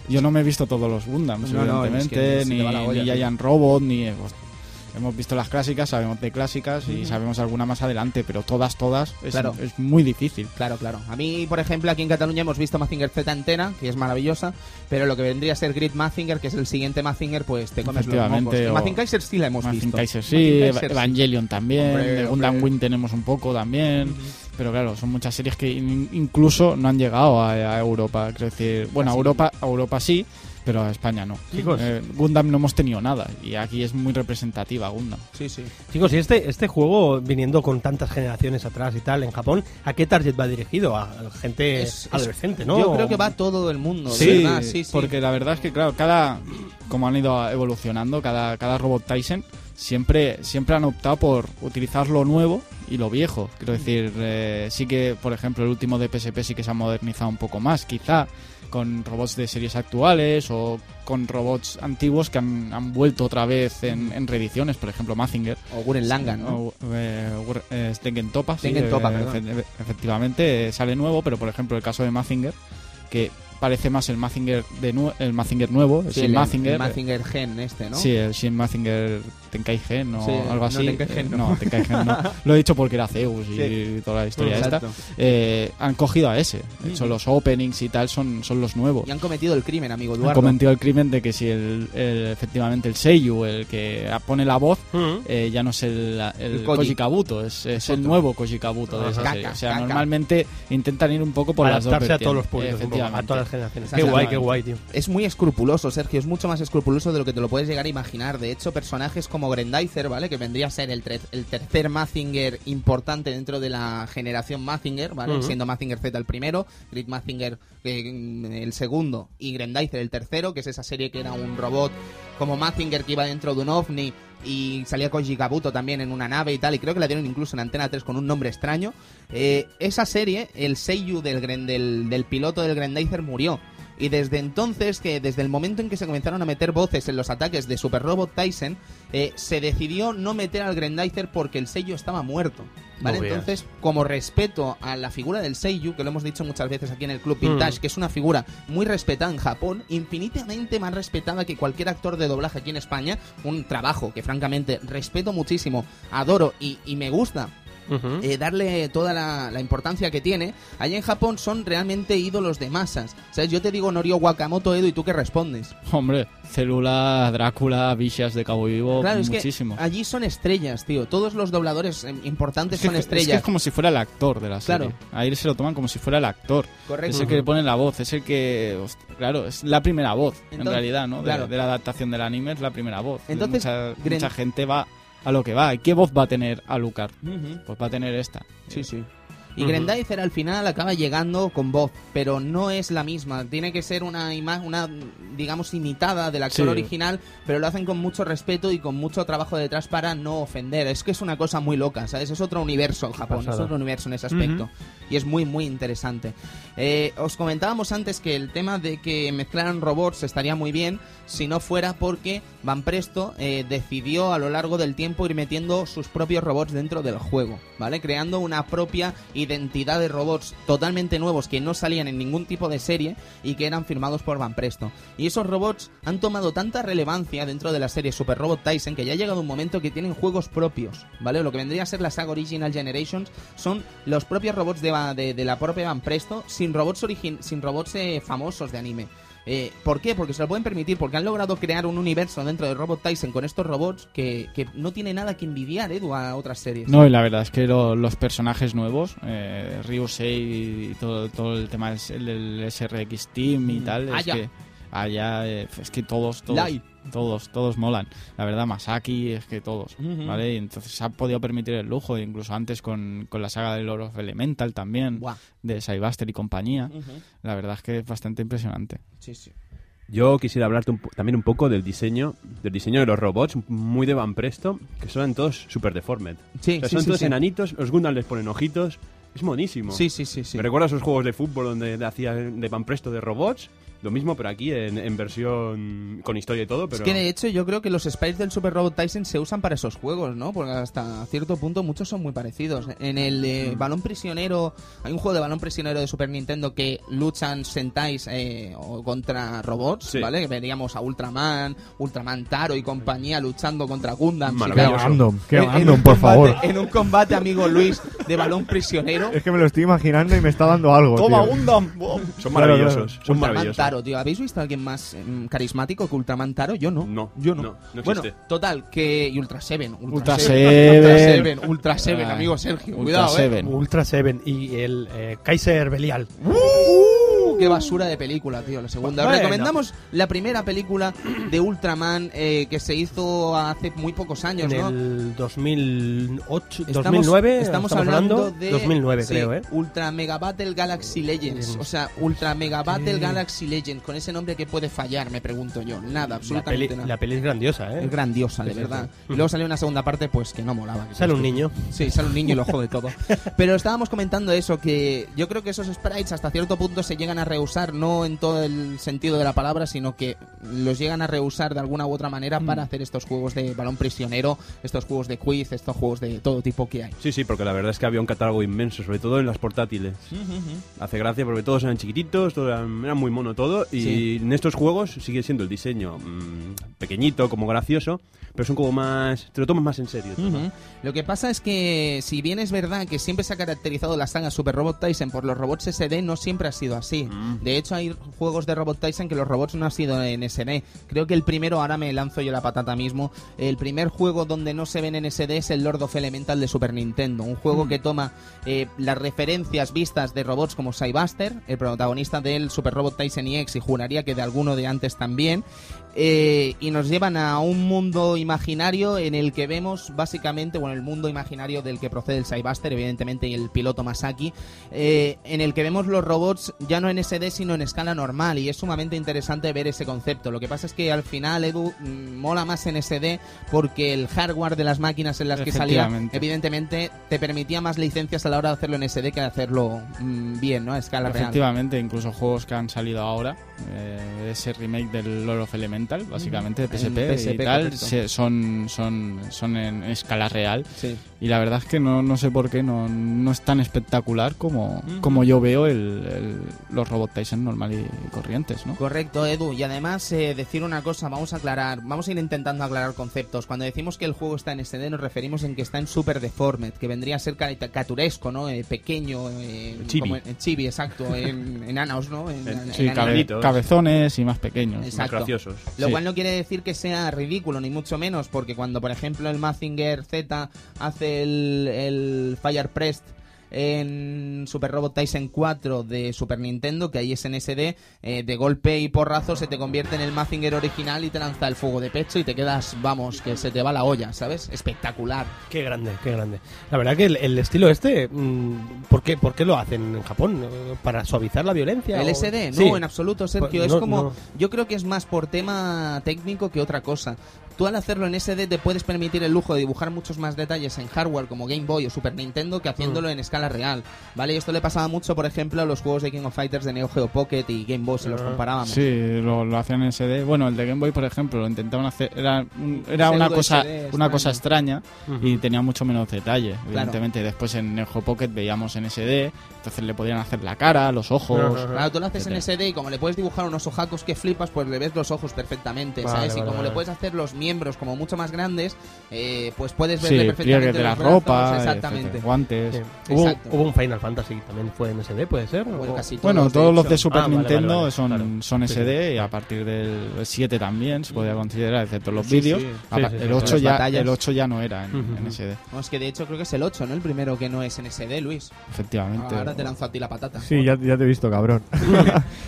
yo no me he visto todos los Gundams, No, no, es evidentemente, que ni, la olla, ni. Giant Robot, ni... eh, pues, hemos visto las clásicas, sabemos de clásicas y sabemos alguna más adelante, pero todas, todas, es, Claro. es muy difícil. Claro, claro. A mí, por ejemplo, aquí en Cataluña hemos visto Mazinger Z entera, que es maravillosa, pero lo que vendría a ser Grid Mazinger, que es el siguiente Mazinger, pues te comes los Efectivamente, mocos. o- Kaiser sí la hemos Mazin visto. Kaiser sí. Evangelion también, Hombre, de Gundam. Wing tenemos un poco también, pero claro, son muchas series que in- incluso no han llegado a, a Europa, quiero decir, bueno, a. Europa, a Europa sí, pero a España no. Chicos. Eh, Gundam no hemos tenido nada y aquí es muy representativa Gundam. Sí, sí. Chicos, y este, este juego, viniendo con tantas generaciones atrás y tal, en Japón, ¿a qué target va dirigido? A gente Es- es- adolescente, ¿no? Yo creo que va todo el mundo, de Sí, verdad, sí, sí. porque la verdad es que claro, cada como han ido evolucionando, cada, cada Robot Tyson siempre siempre han optado por utilizar lo nuevo y lo viejo. Quiero decir, eh, sí que, por ejemplo, el último de PSP sí que se ha modernizado un poco más, quizá con robots de series actuales o con robots antiguos que han, han vuelto otra vez en, en reediciones, por ejemplo, Mazinger. O Guren Langan, ¿no? O, eh, eh, Tengen Topa, sí, eh, efe- efectivamente eh, sale nuevo, pero por ejemplo el caso de Mazinger, que parece más el Mazinger, de nue- el Mazinger nuevo, el Sí, el, Mazinger. el Mazinger Gen este, ¿no? Sí, el Shin Mazinger Tenkai Gen o Sí, algo no, así. Tenkai Gen no. Tenkai Gen no. Lo he dicho porque era Zeus y Sí. toda la historia Exacto. esta. Eh, han cogido a ese. De hecho, Ujú. los openings y tal son, son los nuevos. Y han cometido el crimen, amigo Han Eduardo. cometido el crimen de que si el, el- efectivamente el Seiyu, el que pone la voz, Mm. eh, ya no es el, el, El Koji. Koji Kabuto, es, es el nuevo Koji Kabuto de Ajá. esa Caca, serie. O sea, caca. normalmente intentan ir un poco por las dos Adaptarse a todos los públicos, a efectivamente. todas las generaciones. Qué guay, qué guay, tío. Es muy escrupuloso, Sergio, es mucho más escrupuloso de lo que te lo puedes llegar a imaginar. De hecho, personajes como Grendizer, ¿vale? Que vendría a ser el, el tercer Mazinger importante dentro de la generación Mazinger, ¿vale? Siendo Mazinger Z el primero, Grid Mazinger eh, el segundo y Grendizer el tercero, que es esa serie que era un robot como Mazinger que iba dentro de un ovni y salía Koji Kabuto también en una nave y tal, y creo que la dieron incluso en Antena 3 con un nombre extraño. Eh, esa serie, el Seiyu del, del, del piloto del Grendizer murió. Y desde entonces, que desde el momento en que se comenzaron a meter voces en los ataques de Super Robot Tyson, eh, se decidió no meter al Grendizer porque el Seiyu estaba muerto. ¿Vale? No. Entonces, como respeto a la figura del Seiyu, que lo hemos dicho muchas veces aquí en el Club Vintage, Mm. que es una figura muy respetada en Japón, infinitamente más respetada que cualquier actor de doblaje aquí en España, un trabajo que francamente respeto muchísimo, adoro y, y me gusta Ujú. eh, darle toda la, la importancia que tiene, allá en Japón son realmente ídolos de masas. ¿Sabes? Yo te digo Norio Wakamoto Edo y tú qué respondes. Hombre, Célula, Drácula, Vicias de Cabo Vivo, claro, es muchísimo. que allí son estrellas, tío. Todos los dobladores eh, importantes Es que, son es que estrellas. es como si fuera el actor de la serie. Claro. Ahí se lo toman como si fuera el actor. Correcto. Es el que le pone la voz, es el que. Claro, es la primera voz, en Entonces, realidad, ¿no? De, claro. de la adaptación del anime es la primera voz. Entonces, mucha, mucha gente va a lo que va. ¿Y qué voz va a tener Alucard? Ujú. Pues va a tener esta. Sí, sí. Y. Grendizer al final acaba llegando con voz, pero no es la misma. Tiene que ser una imagen, una, digamos, imitada del actor Sí. original, pero lo hacen con mucho respeto y con mucho trabajo detrás para no ofender. Es que es una cosa muy loca, ¿sabes? Es otro universo el Japón, es otro universo en ese aspecto. Y es muy, muy interesante. Eh, os comentábamos antes que el tema de que mezclaran robots estaría muy bien si no fuera porque Van Presto eh, decidió a lo largo del tiempo ir metiendo sus propios robots dentro del juego, ¿vale? Creando una propia identidad de robots totalmente nuevos que no salían en ningún tipo de serie y que eran firmados por Van Presto. Y esos robots han tomado tanta relevancia dentro de la serie Super Robot Tyson que ya ha llegado un momento que tienen juegos propios, ¿vale? Lo que vendría a ser la saga Original Generations son los propios robots de, la propia Van Presto sin robots, origin sin robots eh, famosos de anime. Eh, ¿Por qué? Porque se lo pueden permitir, porque han logrado crear un universo dentro de Robot Tyson con estos robots que, que no tiene nada que envidiar, Edu, a otras series. No, y la verdad es que lo- los personajes nuevos, eh, Ryusei y todo, todo el tema del SRX Team y Mm. tal, es que allá eh, es que todos, todos. Todos, todos molan. La verdad, Masaki es que todos. ¿vale? Y entonces se ha podido permitir el lujo, incluso antes con, con la saga de Lord of Elemental también, Buah. de Cybuster y compañía. La verdad es que es bastante impresionante. Sí, sí. Yo quisiera hablarte un también un poco del diseño, del diseño de los robots, muy de Van Presto, que son todos super deformed. Sí, O sea, sí, son sí, todos sí. enanitos, los Gundam les ponen ojitos, es monísimo. Sí, sí, sí, sí. Me recuerda a esos juegos de fútbol donde hacía de Van Presto de robots, lo mismo pero aquí en, en versión con historia y todo, pero Es que de hecho yo creo que los sprites del Super Robot Tyson se usan para esos juegos, ¿no? Porque hasta cierto punto muchos son muy parecidos. En el de balón prisionero, hay un juego de balón prisionero de Super Nintendo que luchan Sentais eh, o contra robots, Sí. ¿vale? Que veríamos a Ultraman, Ultraman Taro y compañía luchando contra Gundam. Qué Maravilloso. random, qué En- en random, un por combate- favor. En un combate, amigo Luis, de balón prisionero. Es que me lo estoy imaginando y me está dando algo. tío. Gundam! son maravillosos, son Ultraman maravillosos. Taro, tío. ¿Habéis visto a alguien más mm, carismático que Ultraman Taro? Yo no. No, yo no. no, no bueno, existe. total, que. Y Ultra Seven. Ultra Seven. Ultra Seven. Seven, Ultra Seven, Ah, amigo Sergio. Ultra Cuidado, Seven. Ultra Seven y el eh, Kaiser Belial. Eh. Qué basura de película, tío. La segunda. Bueno. recomendamos la primera película de Ultraman eh, que se hizo hace muy pocos años, En ¿no? el 2008, Estamos- 2009, estamos, hablando de 2009 sí, creo, ¿eh? Ultra Mega Battle Galaxy Legends. O sea, Ultra Mega Battle. Galaxy Legends. Con ese nombre que puede fallar, me pregunto yo. Nada, La absolutamente peli, nada. la peli es grandiosa, ¿eh? Es grandiosa, de Sí, verdad. sí. Y luego salió una segunda parte, pues que no molaba. que Sale un niño. Sí, sale un niño y lo jode todo. Pero estábamos comentando eso, que yo creo que esos sprites hasta cierto punto se llegan a rehusar, no en todo el sentido de la palabra, sino que los llegan a reusar de alguna u otra manera para hacer estos juegos de balón prisionero, estos juegos de quiz, estos juegos de todo tipo que hay. Sí, sí, porque la verdad es que había un catálogo inmenso, sobre todo en las portátiles. Hace gracia porque todos eran chiquititos, todos eran, era muy mono todo. Y Sí. en estos juegos sigue siendo el diseño mm, pequeñito, como gracioso, pero son como más. Te lo tomas más en serio. Lo que pasa es que, si bien es verdad que siempre se ha caracterizado la saga Super Robot Tyson por los robots SD, no siempre ha sido así. Mm. De hecho, hay juegos de Robot Tyson que los robots no han sido en SD. Creo que el primero, ahora me lanzo yo la patata mismo, el primer juego donde no se ven en SD es el Lord of Elemental de Super Nintendo. Un juego que toma eh, las referencias vistas de robots como Cybuster, el protagonista del Super Robot Tyson EX, y juraría que de alguno de antes también. Eh, y nos llevan a un mundo imaginario en el que vemos básicamente, bueno, el mundo imaginario del que procede el Cybuster, evidentemente, y el piloto Masaki, eh, en el que vemos los robots ya no en SD, sino en escala normal, y es sumamente interesante ver ese concepto. Lo que pasa es que al final, Edu, mm, mola más en SD porque el hardware de las máquinas en las que salía, evidentemente, te permitía más licencias a la hora de hacerlo en SD que de hacerlo mm, bien, ¿no? A escala real. Efectivamente, incluso juegos que han salido ahora, eh, ese remake del Lord of Elemental, básicamente, de PSP, PSP, y tal, se- son, son, son en escala real. Sí. Y la verdad es que no, no sé por qué no, no es tan espectacular como, como yo veo el, el- los Robot Tyson normal y corrientes, ¿no? Correcto, Edu. Y además, eh, decir una cosa, vamos a aclarar, vamos a ir intentando aclarar conceptos. Cuando decimos que el juego está en SD, nos referimos en que está en Super Deformed, que vendría a ser caricaturesco, ¿no? Eh, pequeño, eh, Chibi. como en, en chibi, exacto, en enanos, ¿no? En, en- Sí, en cabe- enanitos. cabezones y más pequeños. Más graciosos. Lo Sí. cual no quiere decir que sea ridículo, ni mucho menos, porque cuando, por ejemplo, el Mazinger Z hace el, el Fire Prest en Super Robot Tyson 4 de Super Nintendo, que ahí es en SD, eh, de golpe y porrazo se te convierte en el Mazinger original y te lanza el fuego de pecho y te quedas, vamos, que se te va la olla, ¿sabes? Espectacular. Qué grande, qué grande. La verdad que el, el estilo este, mm, ¿por qué, ¿por qué lo hacen en Japón? ¿Para suavizar la violencia? ¿El o- SD? No, Sí. en absoluto, Sergio. Pues es como. no. Yo creo que es más por tema técnico que otra cosa. Tú al hacerlo en SD te puedes permitir el lujo de dibujar muchos más detalles en hardware como Game Boy o Super Nintendo que haciéndolo Mm. en escala real. ¿Vale? Y esto le pasaba mucho, por ejemplo, a los juegos de King of Fighters de Neo Geo Pocket y Game Boy, si los Ah. comparábamos. Sí, lo, lo hacían en SD. Bueno, el de Game Boy, por ejemplo, lo intentaban hacer. Era, era una cosa SD una cosa extraña Ujú. y tenía mucho menos detalle. Evidentemente, después en Neo Geo Pocket veíamos en SD, entonces le podían hacer la cara, los ojos. Claro, tú lo haces en etcétera. SD y como le puedes dibujar unos ojacos que flipas, pues le ves los ojos perfectamente, Vale, ¿sabes? y vale, como vale. le puedes hacer los miembros como mucho más grandes, eh, pues puedes Sí, verle perfectamente pliegues de la brazos, ropa, exactamente. etcétera, guantes. Sí. Hubo, hubo un Final Fantasy también fue en SD, ¿puede ser? Bueno, O- casi Bueno, todos, de todos los de Super Ah, Nintendo vale, vale, son, claro. son Sí, SD y a partir del 7 también se podía considerar, excepto los Sí, vídeos. sí. Sí, sí, sí, el, sí. 8 Las ya, el 8 ya no era en, Ujú. en SD, No, es que de hecho creo que es el 8, ¿no? El primero que no es en SD, Luis. efectivamente. Ahora te lanzo a ti la patata. Sí, ya, ya te he visto, cabrón.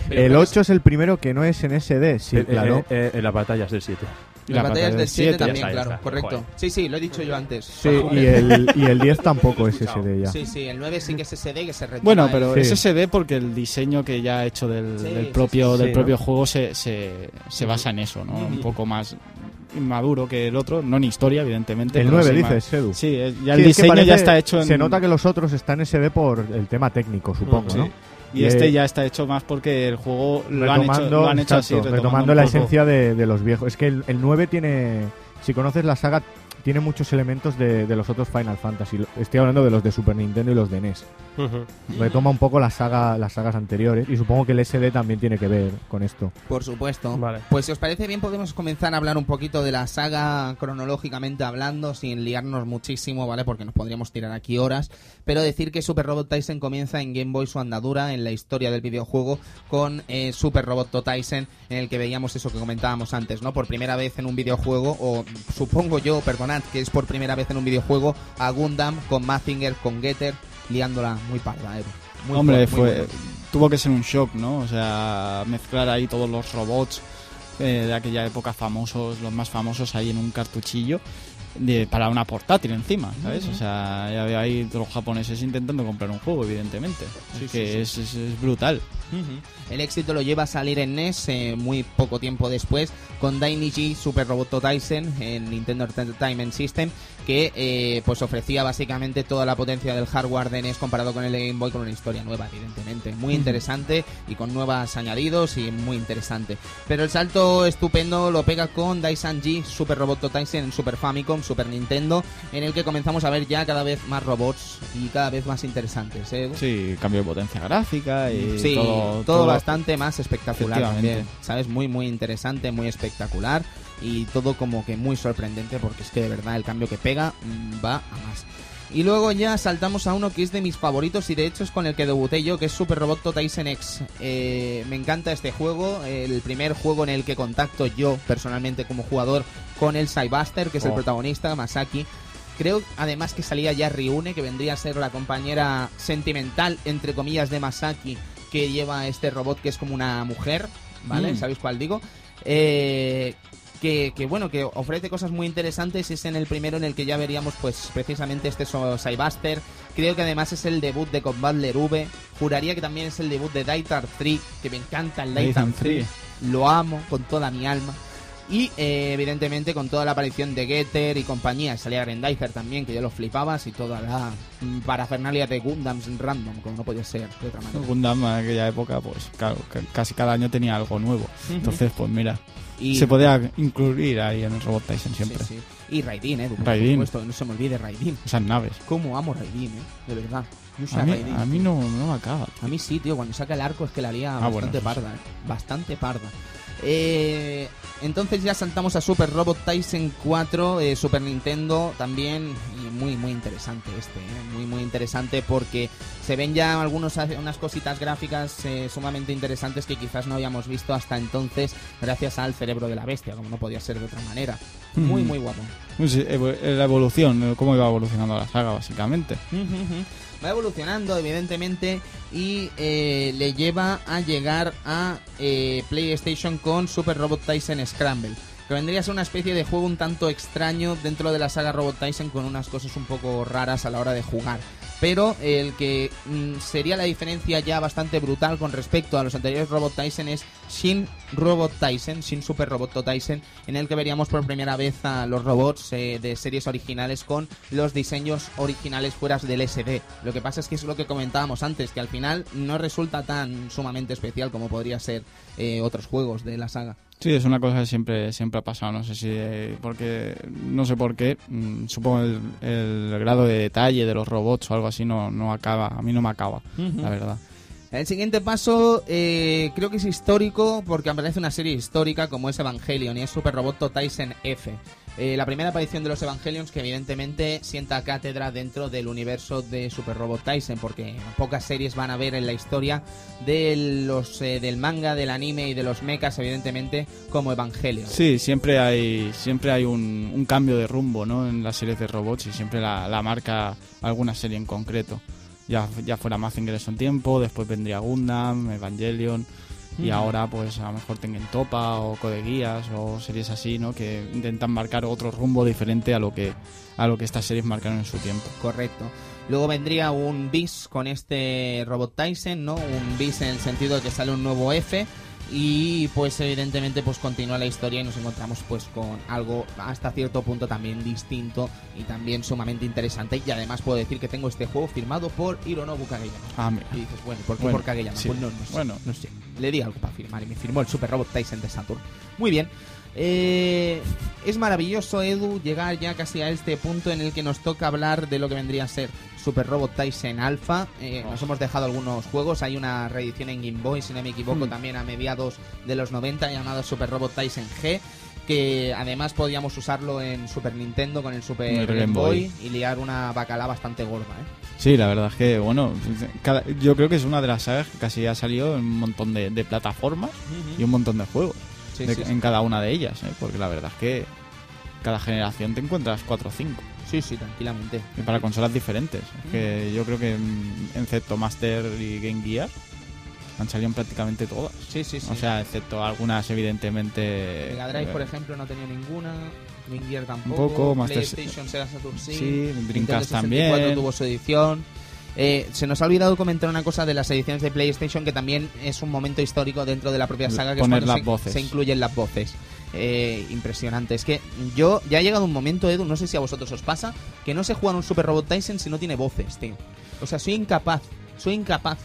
El creo que 8 es el primero que no es en SD, sí, Eh, claro. eh, eh, en las batallas del 7. Las la batallas batalla del 7 7, también, claro, está. correcto. Joder. Sí, sí, lo he dicho yo antes. Sí, y el, y el 10 tampoco es SD ya. Sí, sí, el 9 sí que es SD, que se retoma Bueno, el- pero Sí. es SD porque el diseño que ya ha hecho del, Sí, del sí, propio, sí, del sí, propio ¿no? juego se, se, se basa en eso, ¿no? Un poco más inmaduro que el otro, no en historia, evidentemente. El pero 9 sí más- dices, Edu. Sí, es- ya Sí, el es que diseño parece- ya está hecho en... Se nota que los otros están en SD por el tema técnico, supongo, Sí. ¿no? Y este ya está hecho más porque el juego lo han hecho, lo han hecho así, retomando la esencia de, de los viejos. Es que el, el 9 tiene, si conoces la saga, tiene muchos elementos de, de los otros Final Fantasy. Estoy hablando de los de Super Nintendo y los de NES. Retoma un poco la saga, las sagas anteriores y supongo que el SD también tiene que ver con esto. Por supuesto. Vale. Pues si os parece bien podemos comenzar a hablar un poquito de la saga cronológicamente hablando, sin liarnos muchísimo, ¿vale? Porque nos podríamos tirar aquí horas. Pero decir que Super Robot Tyson comienza en Game Boy su andadura en la historia del videojuego con eh, Super Robot Tyson, en el que veíamos eso que comentábamos antes, ¿no? Por primera vez en un videojuego, o supongo yo, perdonad, que es por primera vez en un videojuego, a Gundam con Mazinger, con Getter, liándola muy parda, Edu. Muy Hombre, fue, tuvo que ser un shock, ¿no? O sea, mezclar ahí todos los robots eh, de aquella época famosos, los más famosos ahí en un cartuchillo. De- para una portátil encima, ¿sabes? O sea, ya veo ahí los japoneses intentando comprar un juego, evidentemente. Sí, es sí, que sí. Es, es- es brutal. El éxito lo lleva a salir en NES eh, muy poco tiempo después con Dainiji Super Roboto Tyson en Nintendo Entertainment System que eh, pues ofrecía básicamente toda la potencia del hardware de NES comparado con el Game Boy con una historia nueva evidentemente muy interesante y con nuevos añadidos y muy interesante pero el salto estupendo lo pega con Dyson G Super Roboto Tyson en Super Famicom Super Nintendo en el que comenzamos a ver ya cada vez más robots y cada vez más interesantes ¿eh? Sí, cambio de potencia gráfica y Sí, todo, todo, bastante más espectacular también, ¿sabes? Muy, muy interesante, muy espectacular y todo como que muy sorprendente porque es que de verdad el cambio que pega va a más. Y luego ya saltamos a uno que es de mis favoritos y de hecho es con el que debuté yo, que es Super Robot Tyson X. Eh, me encanta este juego, el primer juego en el que contacto yo personalmente como jugador con el Cybuster, que es el Oh. protagonista, Masaki. Creo además que salía ya Ryune, que vendría a ser la compañera sentimental, entre comillas, de Masaki, que lleva este robot que es como una mujer, ¿vale? Mm. ¿Sabéis cuál digo? Eh, que, que, bueno, que ofrece cosas muy interesantes. Es en el primero en el que ya veríamos, pues, precisamente este Cybuster. Creo que además es el debut de Combatler V. Juraría que también es el debut de Daitar 3, que me encanta el Daitar Daitar 3. Lo amo con toda mi alma. Y eh, evidentemente con toda la aparición de Getter y compañía, salía Grendizer también, que ya lo flipabas, y toda la mm, parafernalia de Gundams random, como no podía ser de otra manera. Gundam en aquella época, pues claro, casi cada año tenía algo nuevo. Entonces, pues mira, Y, se podía incluir ahí en el Robot Tyson siempre. Sí, sí. Y Raidin, eh, por Raidin. supuesto, no se me olvide Raidin. Esas naves. Cómo amo Raidin, eh, de verdad. A mí, Raidin, a mí tío. no, no me acaba. A mí sí, tío, cuando saca el arco es que la lía Ah, bastante bueno, eso sí. parda, eh. Bastante parda. Eh, entonces ya saltamos a Super Robot Tyson 4, eh, Super Nintendo también, y muy muy interesante este, eh, muy muy interesante porque se ven ya algunos unas cositas gráficas eh, sumamente interesantes que quizás no habíamos visto hasta entonces gracias al cerebro de la bestia, como no podía ser de otra manera. Muy Mm. muy guapo. Pues, eh, la evolución, eh, cómo iba evolucionando la saga, básicamente. Va evolucionando, evidentemente, y eh, le lleva a llegar a eh, PlayStation con Super Robot Tyson Scramble. Que vendría a ser una especie de juego un tanto extraño dentro de la saga Robot Tyson con unas cosas un poco raras a la hora de jugar. Pero el que mm, sería la diferencia ya bastante brutal con respecto a los anteriores Robot Tyson es Shin Robot Tyson, Shin Super Robot Tyson, en el que veríamos por primera vez a los robots eh, de series originales con los diseños originales fuera del SD. Lo que pasa es que es lo que comentábamos antes, que al final no resulta tan sumamente especial como podría ser eh, otros juegos de la saga. Sí, es una cosa que siempre, siempre ha pasado. No sé si. eh, porque. No sé por qué. mm, supongo el, el grado de detalle de los robots o algo así no, no acaba. A mí no me acaba, la verdad. El siguiente paso eh, creo que es histórico porque aparece una serie histórica como es Evangelion y es Super Robot Tyson F. Eh, la primera aparición de los Evangelions que evidentemente sienta cátedra dentro del universo de Super Robot Tyson porque pocas series van a ver en la historia de los, eh, del manga, del anime y de los mechas evidentemente como Evangelion. Sí, siempre hay siempre hay un, un cambio de rumbo ¿no? en las series de robots y siempre la, la marca alguna serie en concreto. Ya, ya fuera Mazinger en tiempo, después vendría Gundam, Evangelion y ahora pues a lo mejor tengan Topa o Code Guías o series así, ¿no? Que intentan marcar otro rumbo diferente a lo que a lo que estas series marcaron en su tiempo. Correcto. Luego vendría un bis con este Robot Tyson, ¿no? Un bis en el sentido de que sale un nuevo F y pues evidentemente pues continúa la historia y nos encontramos pues con algo hasta cierto punto también distinto y también sumamente interesante y además puedo decir que tengo este juego firmado por Hironobu Kageyama. Ah, mira. Y dices, bueno, ¿por qué Bueno, por Kageyama? sí. Pues no, no sé, Bueno. no sé. Le di algo para firmar y me firmó el Super Robot Tyson de Saturn. Muy bien. Eh, es maravilloso, Edu, llegar ya casi a este punto en el que nos toca hablar de lo que vendría a ser Super Robot Tyson Alpha. Eh, Nos hemos dejado algunos juegos. Hay una reedición en Game Boy, si no me equivoco, Hmm. también a mediados de los 90, llamado Super Robot Tyson G. Que además podíamos usarlo en Super Nintendo con el Super El Game Boy, Boy. y liar una bacala bastante gorda. ¿eh? Sí, la verdad es que, bueno, cada- yo creo que es una de las sagas que casi ha salido en un montón de, de plataformas y un montón de juegos Sí, de- sí, sí. en cada una de ellas, ¿eh? porque la verdad es que cada generación te encuentras 4 o 5 sí, sí, tranquilamente. y para consolas diferentes. Es que yo creo que excepto Master y Game Gear han salido en prácticamente todas. Sí, sí, sí. O sea, excepto algunas evidentemente... Mega Drive, eh, por ejemplo, no tenía ninguna. Game Gear tampoco. Un poco, Master- PlayStation, Sega Saturn sí. Sí, Dreamcast 64 también. tuvo su edición. Eh, se nos ha olvidado comentar una cosa de las ediciones de PlayStation que también es un momento histórico dentro de la propia saga que Poner es cuando las se, voces. se incluyen las voces. Eh, impresionante. Es que yo ya ha llegado un momento, Edu, no sé si a vosotros os pasa, que no sé jugar un Super Robot Tyson si no tiene voces, tío. O sea, soy incapaz, soy incapaz.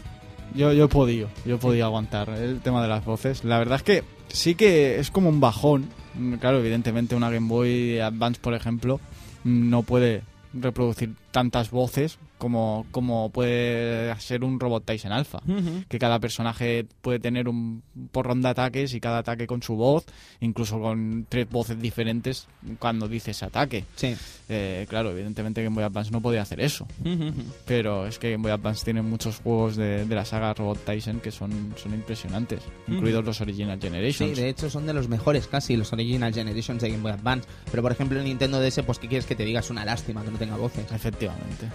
Yo, yo he podido, yo he podido aguantar el tema de las voces. La verdad es que sí que es como un bajón. Mm, Claro, evidentemente una Game Boy Advance, por ejemplo, mm, no puede reproducir tantas voces como, como puede ser un Robot Tyson Alpha. Que cada personaje puede tener un porrón de ataques y cada ataque con su voz, incluso con tres voces diferentes cuando dices ataque. Sí. Eh, claro, evidentemente Game Boy Advance no podía hacer eso. Pero es que Game Boy Advance tiene muchos juegos de, de la saga Robot Tyson que son, son impresionantes, incluidos los Original Sí, Generations. de hecho son de los mejores casi, los Original Generations de Game Boy Advance. Pero por ejemplo en Nintendo DS, pues ¿qué quieres que te diga? Es una lástima que no tenga voces. Efectivamente.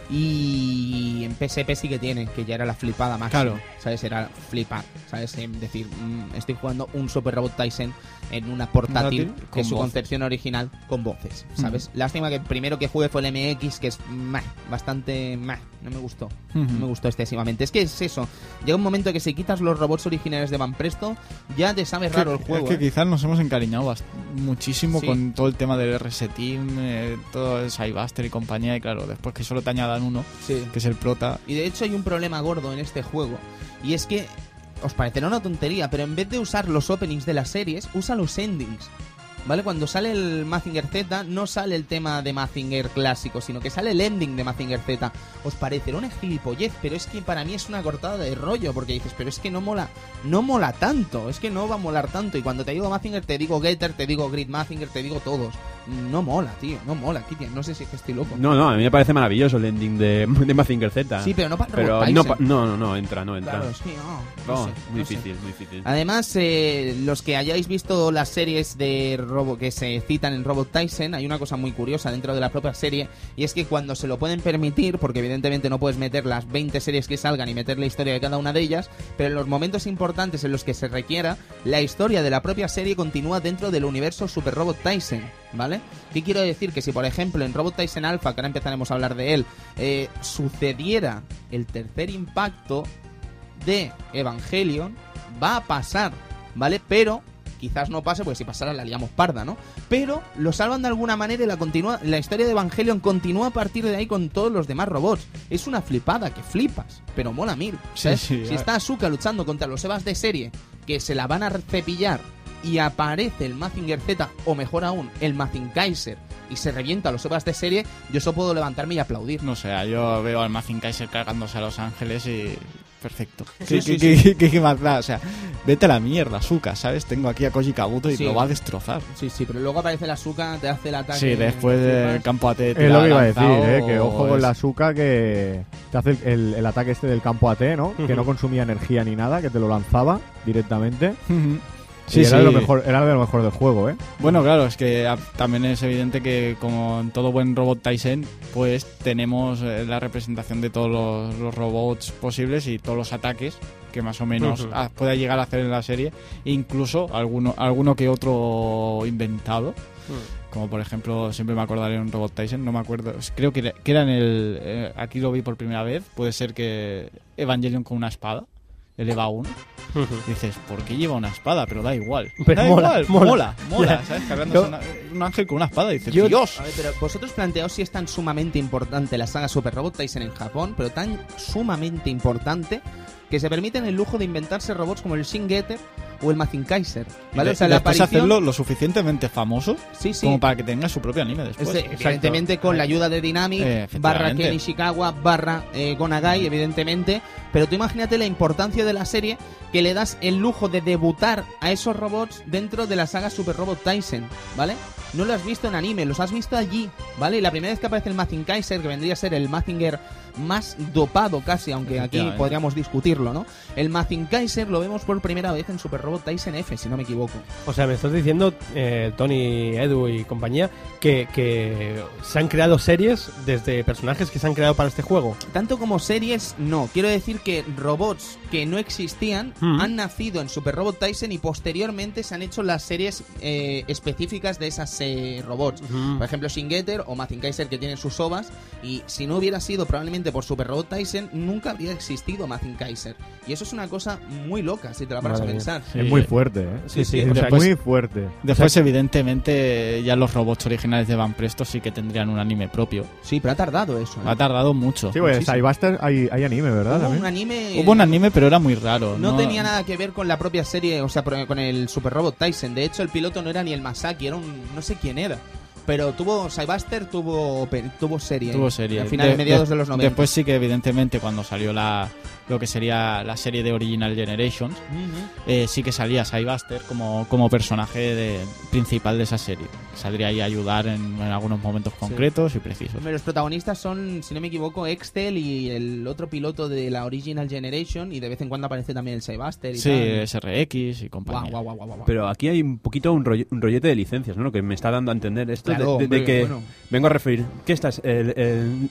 Y en PSP sí que tiene, que ya era la flipada máxima. Claro. ¿Sabes? Era flipar. ¿Sabes? En decir, mm, estoy jugando un Super Robot Tyson en una portátil con su voces. concepción original con voces. ¿Sabes? Lástima que el primero que jugué fue el MX, que es meh, bastante. meh, no me gustó. No me gustó excesivamente. Es que es eso. Llega un momento que si quitas los robots originales de Van Presto, ya te sabe raro el Que- juego. es que ¿eh? quizás nos hemos encariñado muchísimo Sí. con todo el tema del RS Team, eh, todo el Cybuster y compañía. Y claro, después que solo te añadan uno, Sí. que es el prota. Y de hecho hay un problema gordo en este juego. Y es que os parecerá una tontería, pero en vez de usar los openings de las series, usa los endings. ¿Vale? Cuando sale el Mazinger Z, no sale el tema de Mazinger clásico, sino que sale el ending de Mazinger Z. Os parecerá una gilipollez, pero es que para mí es una cortada de rollo, porque dices, pero es que no mola, no mola tanto, es que no va a molar tanto. Y cuando te digo Mazinger, te digo Getter, te digo Grid Mazinger, te digo todos. No mola, tío, no mola, Kitian. No sé si es que estoy loco. No, no, a mí me parece maravilloso el ending de, de Mazinger Z. Sí, pero no para Pero Robot no, pa- no, no, no, entra, no entra. Claro, que no, no No, sé, muy sé. difícil, muy difícil. Además, eh, los que hayáis visto las series de Robo que se citan en Robot Tyson, hay una cosa muy curiosa dentro de la propia serie, y es que cuando se lo pueden permitir, porque evidentemente no puedes meter las 20 series que salgan y meter la historia de cada una de ellas, pero en los momentos importantes en los que se requiera, la historia de la propia serie continúa dentro del universo Super Robot Tyson, ¿vale? ¿Qué quiero decir? Que si por ejemplo en Robot Tyson Alpha, que ahora empezaremos a hablar de él, eh, sucediera el tercer impacto, de Evangelion va a pasar, ¿vale? Pero quizás no pase, porque si pasara la liamos parda, ¿no? Pero lo salvan de alguna manera y la continúa, la historia de Evangelion continúa a partir de ahí con todos los demás robots. Es una flipada que flipas, pero mola mil. Sí, ¿sabes? sí, si está Asuka luchando contra los Evas de serie, que se la van a cepillar y aparece el Mazinger Z, o mejor aún, el Mazinkaiser, y se revienta a los Evas de serie, yo solo puedo levantarme y aplaudir. No sé, yo veo al Mazin Kaiser cargándose a Los Ángeles y. Perfecto. Sí, ¿Qué, sí, qué- qué- qué- qué más da? O sea, vete a la mierda, Suka, ¿sabes? Tengo aquí a Koji Kabuto y Sí. lo va a destrozar. Sí, sí, pero luego aparece la Asuka, te hace el ataque. Sí, después del flipas. campo AT. te Es lo que iba a decir, eh, que ojo con la Asuka que te hace el, el- el ataque este del campo AT, ¿no? Que no consumía energía ni nada, que te lo lanzaba directamente. Sí, era, sí. de lo mejor, era de lo mejor del juego, ¿eh? Bueno, claro, es que ah, también es evidente que como en todo buen robot Tyson, pues tenemos eh, la representación de todos los, los robots posibles y todos los ataques que más o menos pueda llegar a hacer en la serie, incluso alguno, alguno que otro inventado. Como por ejemplo, siempre me acordaré de un Robot Tyson, no me acuerdo, creo que era, que era en el... eh, aquí lo vi por primera vez, puede ser que Evangelion con una espada, el EVA 1. Dices, ¿por qué lleva una espada? Pero da igual. Pero da mola, igual, mola. mola, mola. ¿sabes? Cargándose Yo- una- un ángel con una espada. Dices, Yo- Dios. A ver, pero vosotros planteaos si es tan sumamente importante la saga Super Robot Tyson en Japón, pero tan sumamente importante que se permiten el lujo de inventarse robots como el Shin Getter o el Mazinkaiser, ¿vale? Y o sea, de- la aparición... hacerlo lo suficientemente famoso Sí, sí. como para que tenga su propio anime después. Este, evidentemente con la ayuda de Dynamic, Eh, barra. Ken Ishikawa, barra eh, Gonagai, evidentemente. Pero tú imagínate la importancia de la serie que le das el lujo de debutar a esos robots dentro de la saga Super Robot Tyson, ¿vale? No lo has visto en anime, los has visto allí, ¿vale? Y la primera vez que aparece el Mazinkaiser, que vendría a ser el Mazinger más dopado casi, aunque aquí podríamos discutirlo, ¿no? El Mazinkaiser lo vemos por primera vez en Super Robot Tyson F, si no me equivoco. O sea, me estás diciendo, eh, Tony, Edu y compañía, que, que se han creado series desde personajes que se han creado para este juego. Tanto como series, no. Quiero decir que robots que no existían Mm. han nacido en Super Robot Tyson y posteriormente se han hecho las series eh, específicas de esas eh, robots. Por ejemplo, Shingeter o Mazin Kaiser que tienen sus ovas. Y si no hubiera sido probablemente por Super Robot Tyson, nunca habría existido Mazin Kaiser. Y eso es una cosa muy loca, si te la paras a Madre pensar. Sí. Es muy fuerte, ¿eh? Sí, sí. O sea, Después- muy fuerte. Después, evidentemente, ya los robots originales de Van Presto sí que tendrían un anime propio. Sí, pero ha tardado eso. ¿eh? Ha tardado mucho. Sí, pues. Cybuster hay, hay anime, ¿verdad? Hubo un anime. Hubo un anime, pero era muy raro. No, tenía nada que ver con la propia serie, o sea, con el Super Robot Tyson. De hecho, el piloto no era ni el Masaki, era un. no sé quién era. Pero tuvo. Cybuster tuvo, tuvo serie. Tuvo serie. Al final, De- mediados de- de los 90. Después sí que, evidentemente, cuando salió la lo que sería la serie de Original Generations, eh, sí que salía Cybuster como, como personaje de- principal de esa serie. Saldría ahí a ayudar en, en algunos momentos concretos y precisos. Los protagonistas son, si no me equivoco, Excel y el otro piloto de la Original Generation. Y de vez en cuando aparece también el Cybuster y Sí, tal. SRX y compañía. Guau, guau, guau, guau, guau. Pero aquí hay un poquito un, rolle- un rollete de licencias, ¿no? Lo que me está dando a entender esto de- Claro, de, de hombre, que bueno. vengo a referir que estas el- el-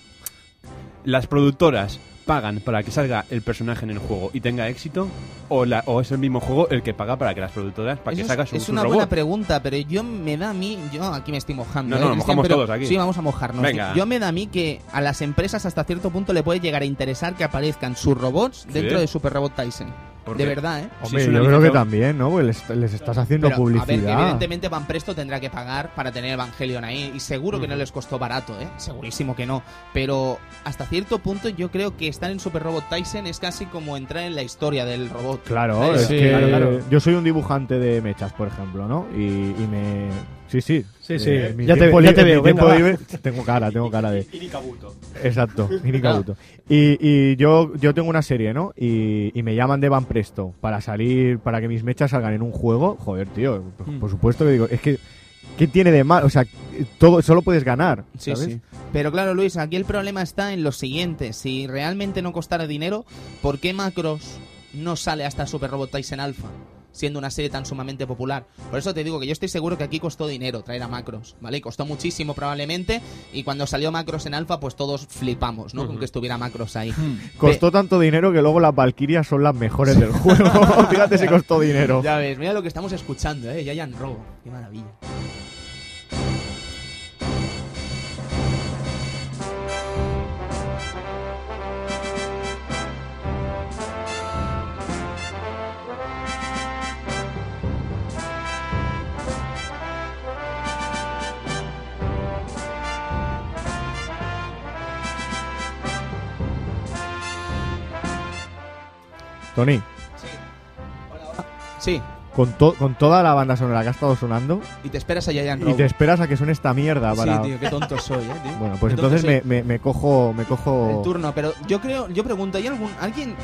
las productoras pagan para que salga el personaje en el juego y tenga éxito o, la, o es el mismo juego el que paga para que las productoras para que salga su, es su una robot. buena pregunta, pero yo me da a mí, yo aquí me estoy mojando. No, no, ¿eh, nos Cristian? mojamos Pero- todos aquí. Sí, vamos a mojarnos. Venga. Yo me da a mí que a las empresas hasta cierto punto le puede llegar a interesar que aparezcan sus robots dentro de Super Robot Tyson. ¿Por De verdad, ¿eh? Hombre, yo creo que también, ¿no? Porque les, les estás haciendo Pero, a ver, que publicidad. evidentemente Van Presto tendrá que pagar para tener Evangelion ahí. Y seguro que no les costó barato, ¿eh? Segurísimo que no. Pero hasta cierto punto yo creo que estar en Super Robot Tyson es casi como entrar en la historia del robot. Claro, ¿Sabes? es Sí, que claro, claro. yo soy un dibujante de mechas, por ejemplo, ¿no? Y, y me... Sí, sí. Sí, sí. Eh, mi Ya te- ya te veo, tiempo venga, libre- tengo cara, tengo cara de... Exacto, Ini Kabuto. Y, y yo, yo tengo una serie, ¿no? Y, y me llaman de Van Presto para salir, para que mis mechas salgan en un juego. Joder, tío, por, Mm. por supuesto que digo, es que... ¿Qué tiene de mal? O sea, todo, solo puedes ganar, Sí, sí. Pero claro, Luis, aquí el problema está en lo siguiente. Si realmente no costara dinero, ¿por qué Macros no sale hasta Super Robot Tyson Alpha? Siendo una serie tan sumamente popular. Por eso te digo que yo estoy seguro que aquí costó dinero traer a Macros, ¿vale? Y costó muchísimo probablemente. Y cuando salió Macros en Alpha, pues todos flipamos, ¿no? Con que estuviera Macros ahí. Costó tanto dinero que luego las Valkyrias son las mejores del juego. Fíjate si costó dinero. Ya ves, mira lo que estamos escuchando, ¿eh? Yayan Robo. Qué maravilla. Tony, Sí, con, to- con toda la banda sonora que ha estado sonando y te esperas a Yayan y te esperas a que suene esta mierda para... Sí, tío, qué tonto soy, ¿eh, tío? Bueno, pues Qué entonces me, me- me cojo... Me cojo... El turno, pero yo creo, yo pregunto, ¿hay algún alguien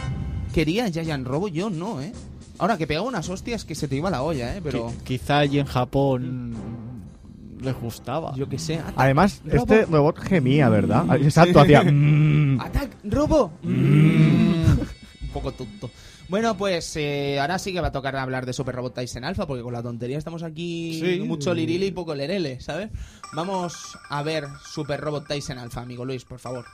quería Giant Robo? Yo no, ¿eh? Ahora que pegaba unas hostias que se te iba la olla, ¿eh? Pero Qui- Quizá allí en Japón les gustaba. yo qué sé. Attack, Además, Robo. este robot gemía, ¿verdad? Exacto, hacía... mm. Attack Robo. Un poco tonto. Bueno, pues eh, ahora sí que va a tocar hablar de Super Robot Tyson Alpha, porque con la tontería estamos aquí Sí. mucho lirili y poco lerele, ¿sabes? Vamos a ver Super Robot Tyson Alpha, amigo Luis, por favor.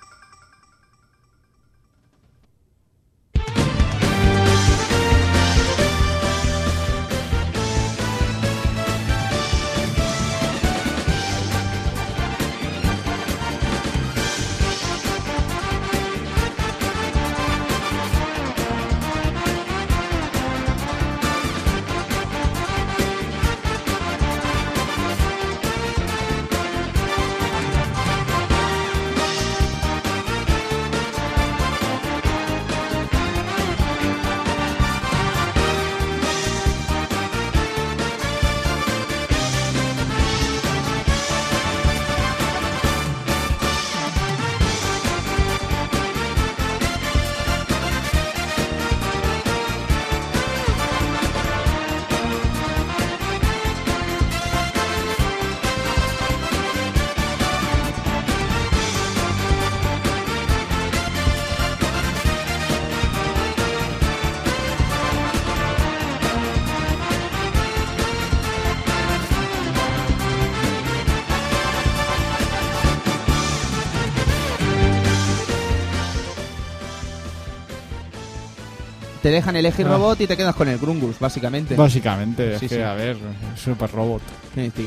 Te dejan elegir Ah. robot y te quedas con el Grungus, básicamente. Básicamente, Sí, es que, sí. a ver, Super Robot. Sí, tío.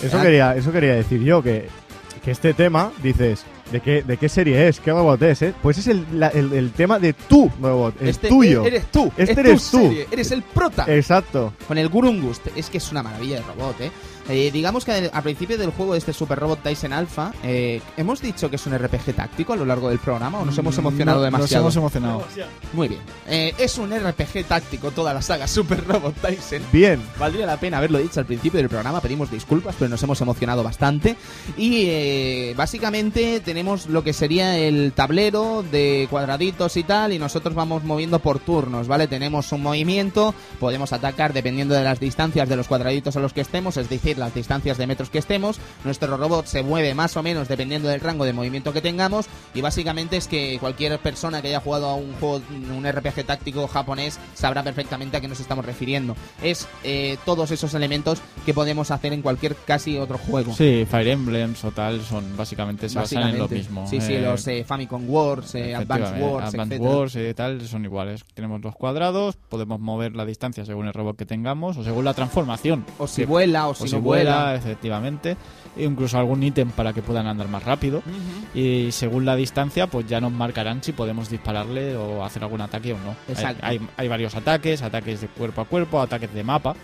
Eso Ah, quería, eso quería decir yo, que, que este tema, dices, ¿de qué, ¿de qué serie es? ¿Qué robot es? eh? Pues es el, la- el- el tema de tu robot, el este tuyo. Eres tú. Este es eres tu tú. serie, Eres el prota. Exacto. Con el Gurungust. Es que es una maravilla de robot, ¿eh? Eh, digamos que al principio del juego de este Super Robot Tyson Alpha, eh, ¿hemos dicho que es un RPG táctico a lo largo del programa o nos hemos emocionado No, demasiado? Nos hemos emocionado. Muy bien. Eh, es un RPG táctico toda la saga Super Robot Tyson. Bien. Valdría la pena haberlo dicho al principio del programa, pedimos disculpas, pero nos hemos emocionado bastante. Y eh, básicamente tenemos lo que sería el tablero de cuadraditos y tal, y nosotros vamos moviendo por turnos, ¿vale? Tenemos un movimiento, podemos atacar dependiendo de las distancias de los cuadraditos a los que estemos, es decir, las distancias de metros que estemos. Nuestro robot se mueve más o menos dependiendo del rango de movimiento que tengamos, y básicamente es que cualquier persona que haya jugado a un juego, un RPG táctico japonés, sabrá perfectamente a qué nos estamos refiriendo. Es eh, todos esos elementos que podemos hacer en cualquier casi otro juego. Sí, Fire Emblems o tal son básicamente se basan en lo mismo. Sí, sí, Eh, los eh, Famicom Wars, eh, Advance Wars, Advance. Wars y tal son iguales. Tenemos los cuadrados, podemos mover la distancia según el robot que tengamos o según la transformación. O si Que- vuela, o si o no si vuela. vuela, efectivamente. E incluso algún ítem para que puedan andar más rápido. Y según la distancia, pues ya nos marcarán si podemos dispararle o hacer algún ataque o no. Exacto. Hay, hay, hay varios ataques, ataques de cuerpo a cuerpo, ataques de mapa,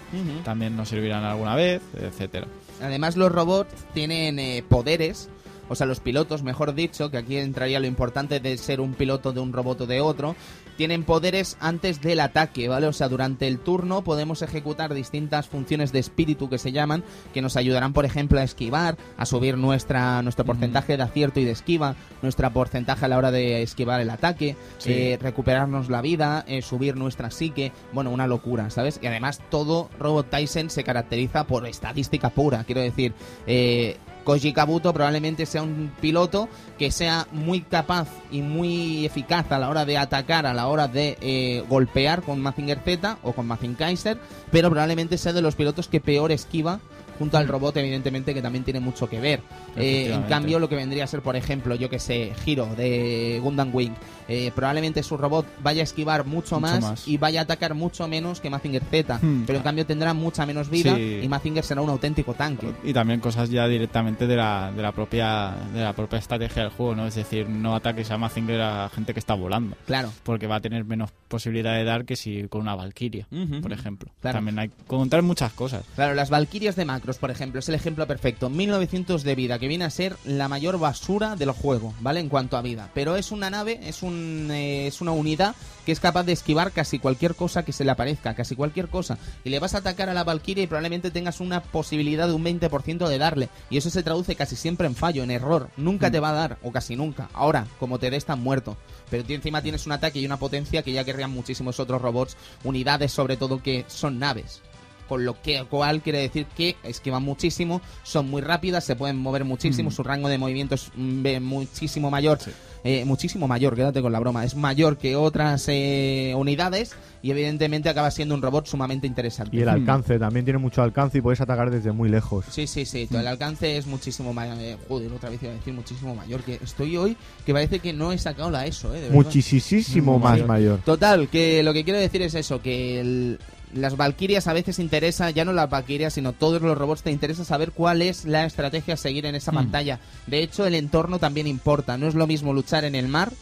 también nos servirán alguna vez, etcétera. Además, los robots tienen eh, poderes, o sea, los pilotos, mejor dicho, que aquí entraría lo importante de ser un piloto de un robot o de otro, tienen poderes antes del ataque, ¿vale? O sea, durante el turno podemos ejecutar distintas funciones de espíritu que se llaman, que nos ayudarán, por ejemplo, a esquivar, a subir nuestra, nuestro porcentaje de acierto y de esquiva, nuestra porcentaje a la hora de esquivar el ataque, Sí. eh, recuperarnos la vida, eh, subir nuestra psique, bueno, una locura, ¿sabes? Y además todo Robot Tyson se caracteriza por estadística pura, quiero decir, eh, Koji Kabuto probablemente sea un piloto que sea muy capaz y muy eficaz a la hora de atacar, a la hora de eh, golpear con Mazinger Z o con Mazinger Kaiser, pero probablemente sea de los pilotos que peor esquiva junto al robot, evidentemente, que también tiene mucho que ver. Eh, en cambio, lo que vendría a ser, por ejemplo, yo que sé, Hiro de Gundam Wing, eh, probablemente su robot vaya a esquivar mucho, Mucho más, más. y vaya a atacar mucho menos que Mazinger Z, Hmm. pero en cambio tendrá mucha menos vida Sí. y Mazinger será un auténtico tanque. Y también cosas ya directamente de la, de la propia de la propia estrategia del juego, ¿no? Es decir, no ataques a Mazinger a gente que está volando, Claro. porque va a tener menos posibilidad de dar que si con una Valkyria, por ejemplo. Claro. También hay que contar muchas cosas. Claro, las Valquirias de Por ejemplo, es el ejemplo perfecto. 1900 de vida, que viene a ser la mayor basura del juego, ¿vale? En cuanto a vida. Pero es una nave, es, un, eh, es una unidad que es capaz de esquivar casi cualquier cosa que se le aparezca, casi cualquier cosa. Y le vas a atacar a la Valkyria y probablemente tengas una posibilidad de un 20% de darle. Y eso se traduce casi siempre en fallo, en error. Nunca te va a dar, o casi nunca. Ahora, como te dé, estás muerto. Pero tú encima tienes un ataque y una potencia que ya querrían muchísimos otros robots, unidades sobre todo que son naves con lo que cual quiere decir que esquivan muchísimo, son muy rápidas, se pueden mover muchísimo, su rango de movimiento es mm, muchísimo mayor, eh, muchísimo mayor, quédate con la broma, es mayor que otras eh, unidades y evidentemente acaba siendo un robot sumamente interesante. Y el alcance, también tiene mucho alcance y puedes atacar desde muy lejos. Sí, sí, sí, el alcance es muchísimo mayor, joder, otra vez iba a decir muchísimo mayor, que estoy hoy que parece que no he sacado la ESO, eh, de. Muchísimo Mm, más mayor. mayor. Total, que lo que quiero decir es eso, que el- las Valkyrias a veces interesa, ya no las Valkyrias, sino todos los robots te interesa saber cuál es la estrategia a seguir en esa Mm. pantalla. De hecho, el entorno también importa. No es lo mismo luchar en el mar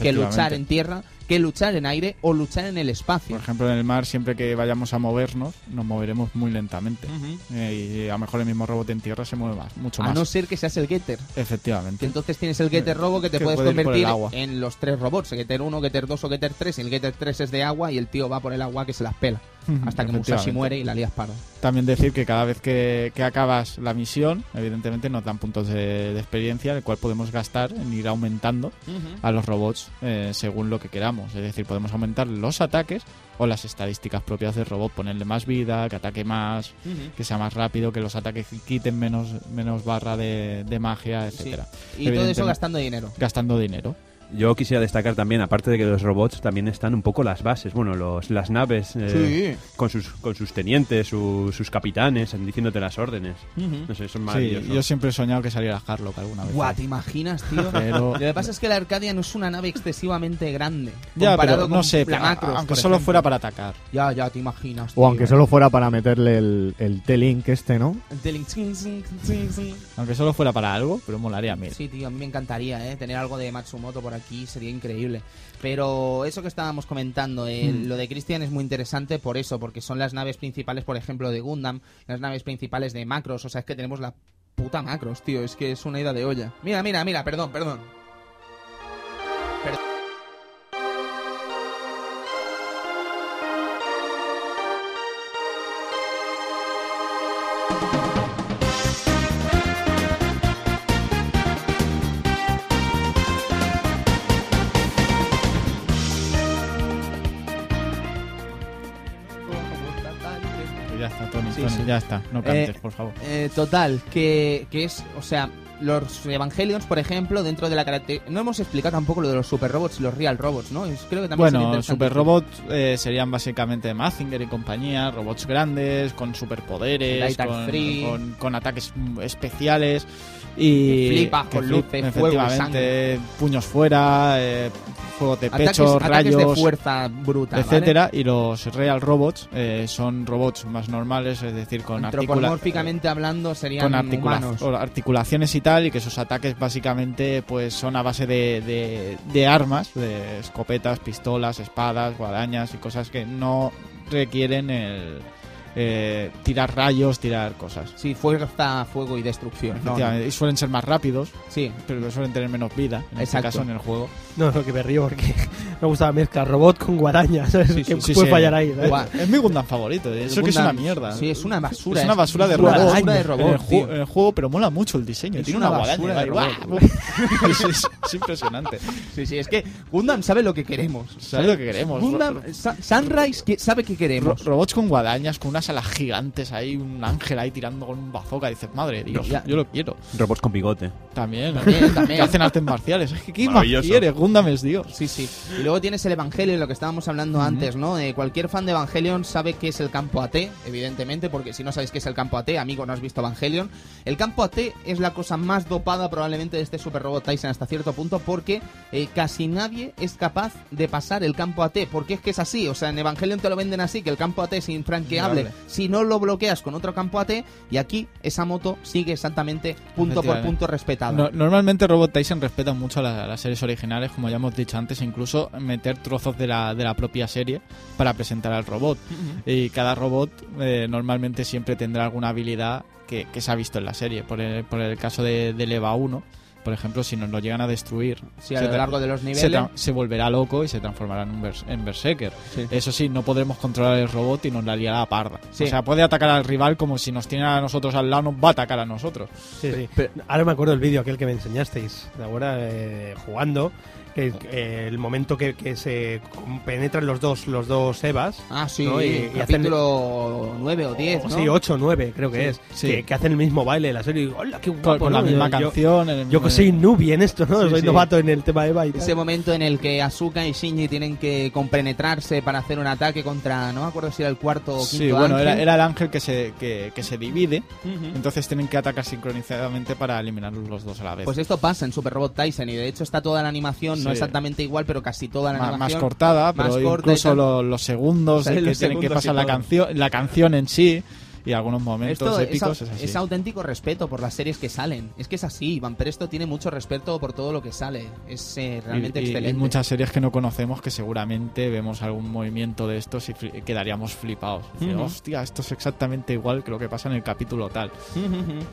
que luchar en tierra, que luchar en aire o luchar en el espacio. Por ejemplo, en el mar, siempre que vayamos a movernos, nos moveremos muy lentamente. Eh, y a lo mejor el mismo robot en tierra se mueve más, mucho A más. no ser que seas el Getter. Efectivamente. entonces tienes el Getter Robo que te Que puedes puede convertir en los tres robots, Getter 1, Getter 2 o Getter 3. Y el Getter 3 es de agua y el tío va por el agua que se las pela. Hasta que Musashi muere y la lías parda. También decir que cada vez que, que acabas la misión, evidentemente nos dan puntos de, de experiencia, el cual podemos gastar en ir aumentando a los robots eh, según lo que queramos. Es decir, podemos aumentar los ataques o las estadísticas propias del robot, ponerle más vida, que ataque más, que sea más rápido, que los ataques quiten menos, menos barra de, de magia, Sí. etcétera. Y todo eso gastando dinero. Gastando dinero. Yo quisiera destacar también, aparte de que los robots, también están un poco las bases, bueno, los, las naves eh, con, sus, con sus tenientes, su- sus capitanes, diciéndote las órdenes. No sé, son Sí, maravillosos. yo siempre he soñado que saliera Harlock alguna vez. Guau, ¿te imaginas, tío? Pero- Lo que pasa es que la Arcadia no es una nave excesivamente grande. Ya, comparado pero no con sé, la Macros, aunque solo ejemplo. fuera para atacar. Ya, ya, te imaginas. O aunque tío. solo fuera para meterle el, el T-Link este, ¿no? El zing. Aunque solo fuera para algo, pero molaría mil. Sí, tío, a mí me encantaría, ¿eh? Tener algo de Matsumoto por aquí sería increíble. Pero eso que estábamos comentando, eh, Hmm. lo de Christian es muy interesante por eso, porque son las naves principales, por ejemplo, de Gundam, las naves principales de Macros, o sea, es que tenemos la puta Macros, tío, es que es una ida de olla. Mira, mira, mira, perdón, perdón. Ya está. No cantes, Eh, por favor. Eh, total, que, que es, o sea, los Evangelions, por ejemplo, dentro de la característica... No hemos explicado tampoco lo de los super robots y los real robots, ¿no? Es- creo que también Bueno, super robots eh, serían básicamente Mazinger y compañía, robots grandes, con superpoderes, con, con- con ataques especiales y Que flipa, con de fuego puños fuera, eh, de Ataques, pecho, ataques de fuerza bruta, ¿vale? etcétera. Y los real robots eh, son robots más normales, es decir, con Antropomórficamente hablando serían con articula- humanos. o articulaciones y tal, y que sus ataques básicamente pues son a base de, de- de armas, de escopetas, pistolas, espadas, guadañas y cosas que no requieren el eh, tirar rayos, tirar cosas. Sí, fuerza, fuego y destrucción. No, Y suelen ser más rápidos, Sí, pero suelen tener menos vida, en Exacto. este caso en el juego. No, no, que me río porque me gusta la mezcla robot con guadaña, ¿sabes? Sí, que sí, puede sí. fallar ahí. Es mi Gundam favorito, eh, eso que es una mierda. Sí, es una basura. Es una basura de una robot. basura de en, el robot, ju- en el juego, pero mola mucho el diseño. Es Tiene una una, basura guadaña. de robot. es, es- es impresionante. Sí, sí, es que Gundam sabe lo que queremos. ¿Sabes lo que queremos? Gundam, Sunrise que- sabe qué Ro- queremos. robots con guadañas, con unas alas gigantes ahí, un ángel ahí tirando con un bazooka. Dices, madre de Dios, Ya. yo lo quiero. Robots con bigote. También, También, también. que hacen artes marciales. Es que, ¿qué más Maravilloso. quieres? Gundam es Dios. Sí, sí. Y luego tienes el Evangelion, lo que estábamos hablando antes, ¿no? Eh, cualquier fan de Evangelion sabe qué es el campo AT, evidentemente, porque si no sabéis qué es el campo AT, amigo, no has visto Evangelion. El campo AT es la cosa más dopada probablemente de este Super Robot Tyson hasta cierto punto, porque eh, casi nadie es capaz de pasar el campo AT, porque es que es así. O sea, en Evangelion te lo venden así, que el campo AT es infranqueable Vale. Si no lo bloqueas con otro campo AT, y aquí esa moto sigue exactamente punto por punto respetada. No- normalmente Robot Tyson respeta mucho a la- las series originales, como ya hemos dicho antes, incluso meter trozos de la, de la propia serie para presentar al robot. Y cada robot eh, normalmente siempre tendrá alguna habilidad que, que se ha visto en la serie. Por el, por el caso de, del EVA 1, por ejemplo, si nos lo llegan a destruir, Sí, a se lo largo de los niveles. se volverá loco y se transformará en un bers- en Berserker. Sí. Eso sí, no podremos controlar el robot y nos la liará a parda. Sí. O sea, puede atacar al rival como si nos tiene a nosotros al lado, nos va a atacar a nosotros. Sí, sí. Ahora me acuerdo del vídeo aquel que me enseñasteis, de ahora eh, jugando, que eh, el momento que, que se penetran los dos los dos Evas. Ah, sí, ¿no? Y- y hacen- capítulo 9 o 10, o ¿no? Sí, 8 o 9 creo que Sí, es. sí. Que, que hacen el mismo baile de la serie. Y digo, ¡Hola, qué Con, guapo! con la ¿no? misma Yo- canción. en el Yo, que mismo- soy newbie en esto, ¿no? Sí, soy sí. novato en el tema Eva y tal. Ese momento en el que Asuka y Shinji tienen que compenetrarse para hacer un ataque contra, no me acuerdo si era el cuarto o quinto Sí, bueno, era, ángel. era el ángel que se, que, que se divide, entonces tienen que atacar sincronizadamente para eliminarlos los dos a la vez. Pues esto pasa en Super Robot Tyson y de hecho está toda la animación, no exactamente igual, pero casi toda la más, animación. cortada, pero más corta incluso los segundos Salen que tienen que pasar la canción, la canción en sí y algunos momentos Esto épicos es, así. es auténtico respeto por las series que salen. Es que es así, Van Presto tiene mucho respeto por todo lo que sale. Es eh, realmente y, excelente. muchas series que no conocemos que seguramente vemos algún movimiento de estos y fli- quedaríamos flipados. Dice, Ujú. Hostia, esto es exactamente igual que lo que pasa en el capítulo tal.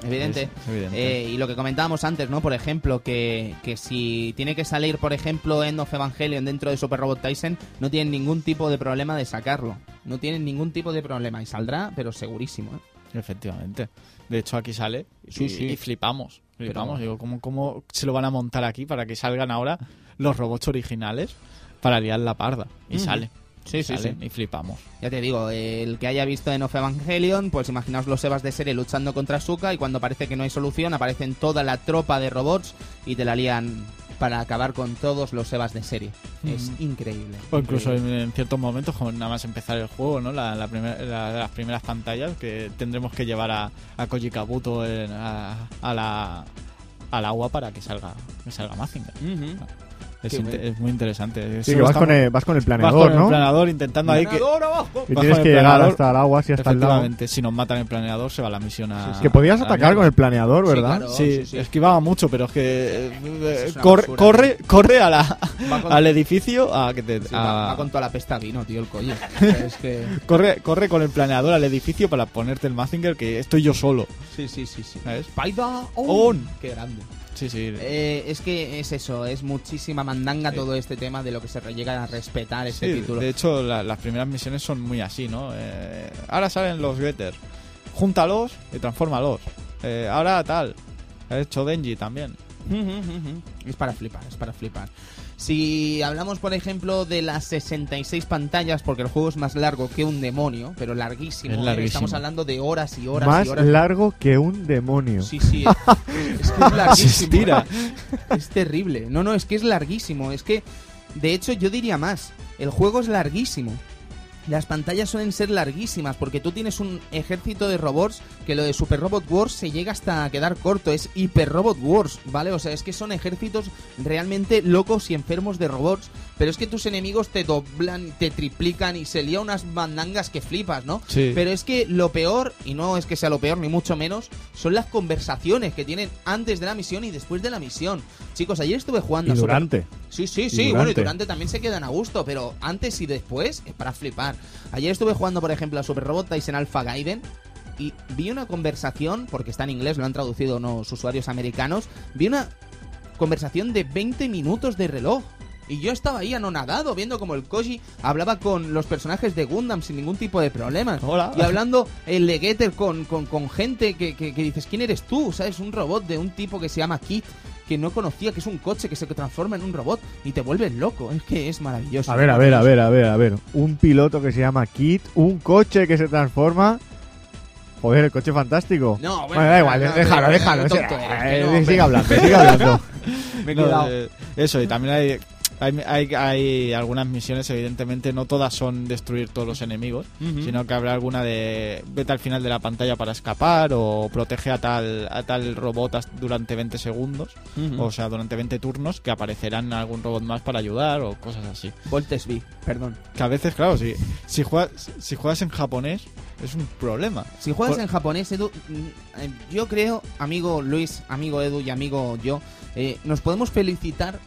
Evidente. Es- es evidente. Eh, y lo que comentábamos antes, ¿no? Por ejemplo, que, que si tiene que salir, por ejemplo, End of Evangelion dentro de Super Robot Tyson, no tienen ningún tipo de problema de sacarlo. No tienen ningún tipo de problema. Y saldrá, pero segurísimo, ¿eh? Efectivamente. De hecho, aquí sale y, Sí, sí. y flipamos. Flipamos. Pero- Digo, ¿cómo, ¿cómo se lo van a montar aquí para que salgan ahora los robots originales para liar la parda? Y sale. Sí, sí. Y flipamos. Ya te digo, el que haya visto en Of Evangelion, pues imaginaos los Evas de serie luchando contra Asuka y cuando parece que no hay solución, aparecen toda la tropa de robots y te la lían para acabar con todos los Evas de serie. Es increíble. O incluso increíble. en, ciertos momentos, como nada más empezar el juego, ¿no? La, la primer- la- las primeras pantallas que tendremos que llevar a, a Koji Kabuto en- a, a la al agua para que salga que salga Mazinger. Es, es muy interesante. Sí, que vas con el, vas con el vas planeador, con el ¿no? planador intentando ahí que abajo. Y vas tienes con que el llegar planeador, hasta el agua, así hasta el lado. si nos matan el planeador se va la misión a Que podías a atacar con el planeador, Sí, ¿verdad? claro. Sí, sí, sí. esquivaba mucho, pero es que eh, Es corre, basura, corre, corre a la, con- al edificio a que te Sí, a- va, con toda la pesta vino, tío, el collo. es que... corre, corre con el planeador al edificio para ponerte el Mazinger que estoy yo solo. Sí, sí, sí, sí. ¿Sabes? Spider On. Qué grande. Sí, sí. Eh, es que es eso, es muchísima mandanga Sí. todo este tema de lo que se llega a respetar este Sí, título. de hecho, la- las primeras misiones son muy así, ¿no? Eh, ahora salen los getters. Júntalos y transfórmalos. Eh, ahora tal. Ha hecho Denji también. Es para flipar, es para flipar. Si hablamos, por ejemplo, de las 66 pantallas, porque el juego es más largo que un demonio, pero larguísimo, Es ¿eh? larguísimo. estamos hablando de horas y horas Más y horas. largo que un demonio. Sí, sí, es, es que es larguísimo. Se estira. Es terrible. No, no, es que es larguísimo. Es que, de hecho, yo diría más. El juego es larguísimo. Las pantallas suelen ser larguísimas porque tú tienes un ejército de robots que lo de Super Robot Wars se llega hasta quedar corto. Es Hyper Robot Wars, ¿vale? O sea, es que son ejércitos realmente locos y enfermos de robots. Pero es que tus enemigos te doblan, te triplican y se lía unas bandangas que flipas, ¿no? Sí. Pero es que lo peor, y no es que sea lo peor ni mucho menos, son las conversaciones que tienen antes de la misión y después de la misión. Chicos, ayer estuve jugando Y durante. Sí, sí, Y sí. Bueno, y durante. durante también se quedan a gusto, pero antes y después es para flipar. Ayer estuve jugando, por ejemplo, a Super Robot Tyson Alpha Gaiden y vi una conversación, porque está en inglés, lo han traducido unos usuarios americanos, vi una conversación de 20 minutos de reloj. Y yo estaba ahí anonadado, viendo como el Koji hablaba con los personajes de Gundam sin ningún tipo de problemas. Hola. Y hablando el Legeter con, con, con gente que, que, que dices, ¿quién eres tú? ¿Sabes? Un robot de un tipo que se llama Kit, que no conocía, que es un coche que se transforma en un robot y te vuelves loco. Es que es maravilloso. A ver, a ver, a ver, a ver, a ver. Un piloto que se llama Kit, un coche que se transforma. Joder, el coche fantástico. No, bueno, Bueno, da igual, no, déjalo, no, déjalo. tonto eh, no, sigue hablando, sigue hablando. Me he No, quedado. eh, eso, y también hay, hay, hay, hay algunas misiones, evidentemente, no todas son destruir todos los enemigos, sino que habrá alguna de vete al final de la pantalla para escapar o protege a tal, a tal robot durante 20 segundos, o sea, durante 20 turnos, que aparecerán algún robot más para ayudar o cosas así. Voltes V, perdón. Que a veces, claro, si, si, juegas, si juegas en japonés, es un problema. Si juegas Por- en japonés, Edu, mm, eh, yo creo, amigo Luis, amigo Edu y amigo yo, eh, nos podemos felicitar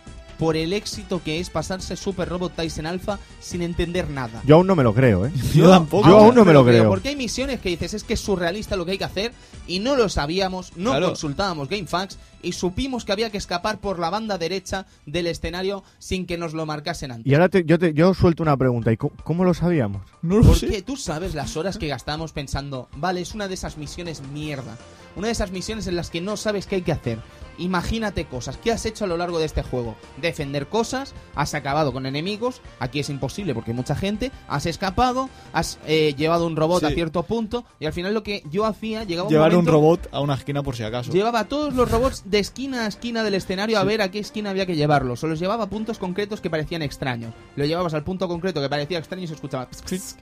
por el éxito que es pasarse Super Robot Tyson Alpha sin entender nada. Yo aún no me lo creo, ¿eh. Yo tampoco. Yo aún no me lo creo. Porque hay misiones que dices es que es surrealista lo que hay que hacer y no lo sabíamos, no Claro. consultábamos GameFAQs y supimos que había que escapar por la banda derecha del escenario sin que nos lo marcasen antes. Y ahora te- yo, te, yo suelto una pregunta. ¿Y cómo, cómo lo sabíamos? No lo sé. Porque tú sabes las horas que gastamos pensando, vale, es una de esas misiones mierda. Una de esas misiones en las que no sabes qué hay que hacer. Imagínate cosas. ¿Qué has hecho a lo largo de este juego? Defender cosas, has acabado con enemigos, aquí es imposible porque hay mucha gente, has escapado, has eh, llevado un robot Sí. a cierto punto y al final lo que yo hacía, llegaba un Llevar un momento, robot a una esquina por si acaso. Llevaba a todos los robots de esquina a esquina del escenario a ver a qué esquina había que llevarlos. O los llevaba a puntos concretos que parecían extraños. Lo llevabas al punto concreto que parecía extraño y se escuchaba...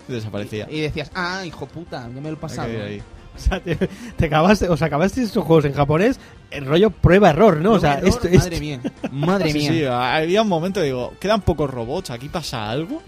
Desaparecía. Y decías, ah, hijo puta, ya me lo he pasado. Ahí. O sea, te, te acabaste, o sea, acabaste esos juegos en japonés, el rollo prueba-error, ¿no? O sea, Error, esto, madre esto- mía, madre mía. sí, había un momento, digo, quedan pocos robots, aquí pasa algo,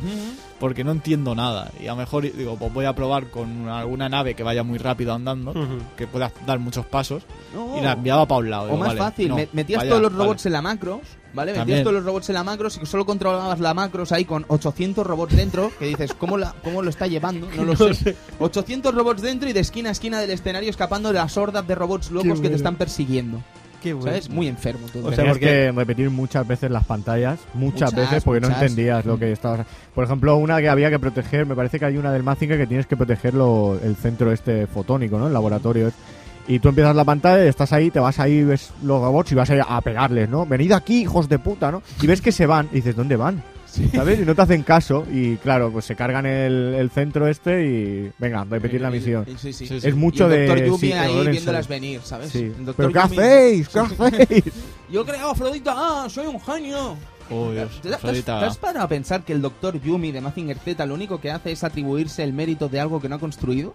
porque no entiendo nada. Y a lo mejor, digo, pues voy a probar con alguna nave que vaya muy rápido andando, que pueda dar muchos pasos, No. y la enviaba para un lado. O Digo, más vale, fácil, no, me- metías vaya, todos los vale. robots en la macros, ¿vale? Metías También. todos los robots en la macros y que solo controlabas la macros ahí con 800 robots dentro, que dices, ¿cómo, la, cómo lo está llevando? No lo No sé. sé. 800 robots dentro y de esquina a esquina del escenario escapando de las hordas de robots locos que te están persiguiendo. Qué bueno. ¿Sabes? Muy enfermo todo. O sea, Tenías porque- que repetir muchas veces las pantallas, muchas, Muchas, veces, porque no entendías lo que estabas. Por ejemplo, una que había que proteger, me parece que hay una del Mazinger que tienes que proteger lo- el centro este fotónico, ¿no? El laboratorio. Y tú empiezas la pantalla, estás ahí, te vas ahí, ves los robots y vas a pegarles, ¿no? Venid aquí, hijos de puta, ¿no? Y ves que se van, y dices, ¿dónde van? ¿sabes? Y no te hacen caso. Y claro, pues se cargan el, el centro este y venga, repetir la misión. Sí, sí. Es mucho y el Doctor de... Yumi sí, ahí viéndolas venir, ¿sabes? Sí. El Dr. ¿Pero qué hacéis? ¿Qué hacéis? Yo creo, Afrodita, ah, soy un genio. Oh, Dios, ¿Te, te has- Afrodita. te has parado a pensar que el Doctor Yumi de Mazinger Z lo único que hace es atribuirse el mérito de algo que no ha construido?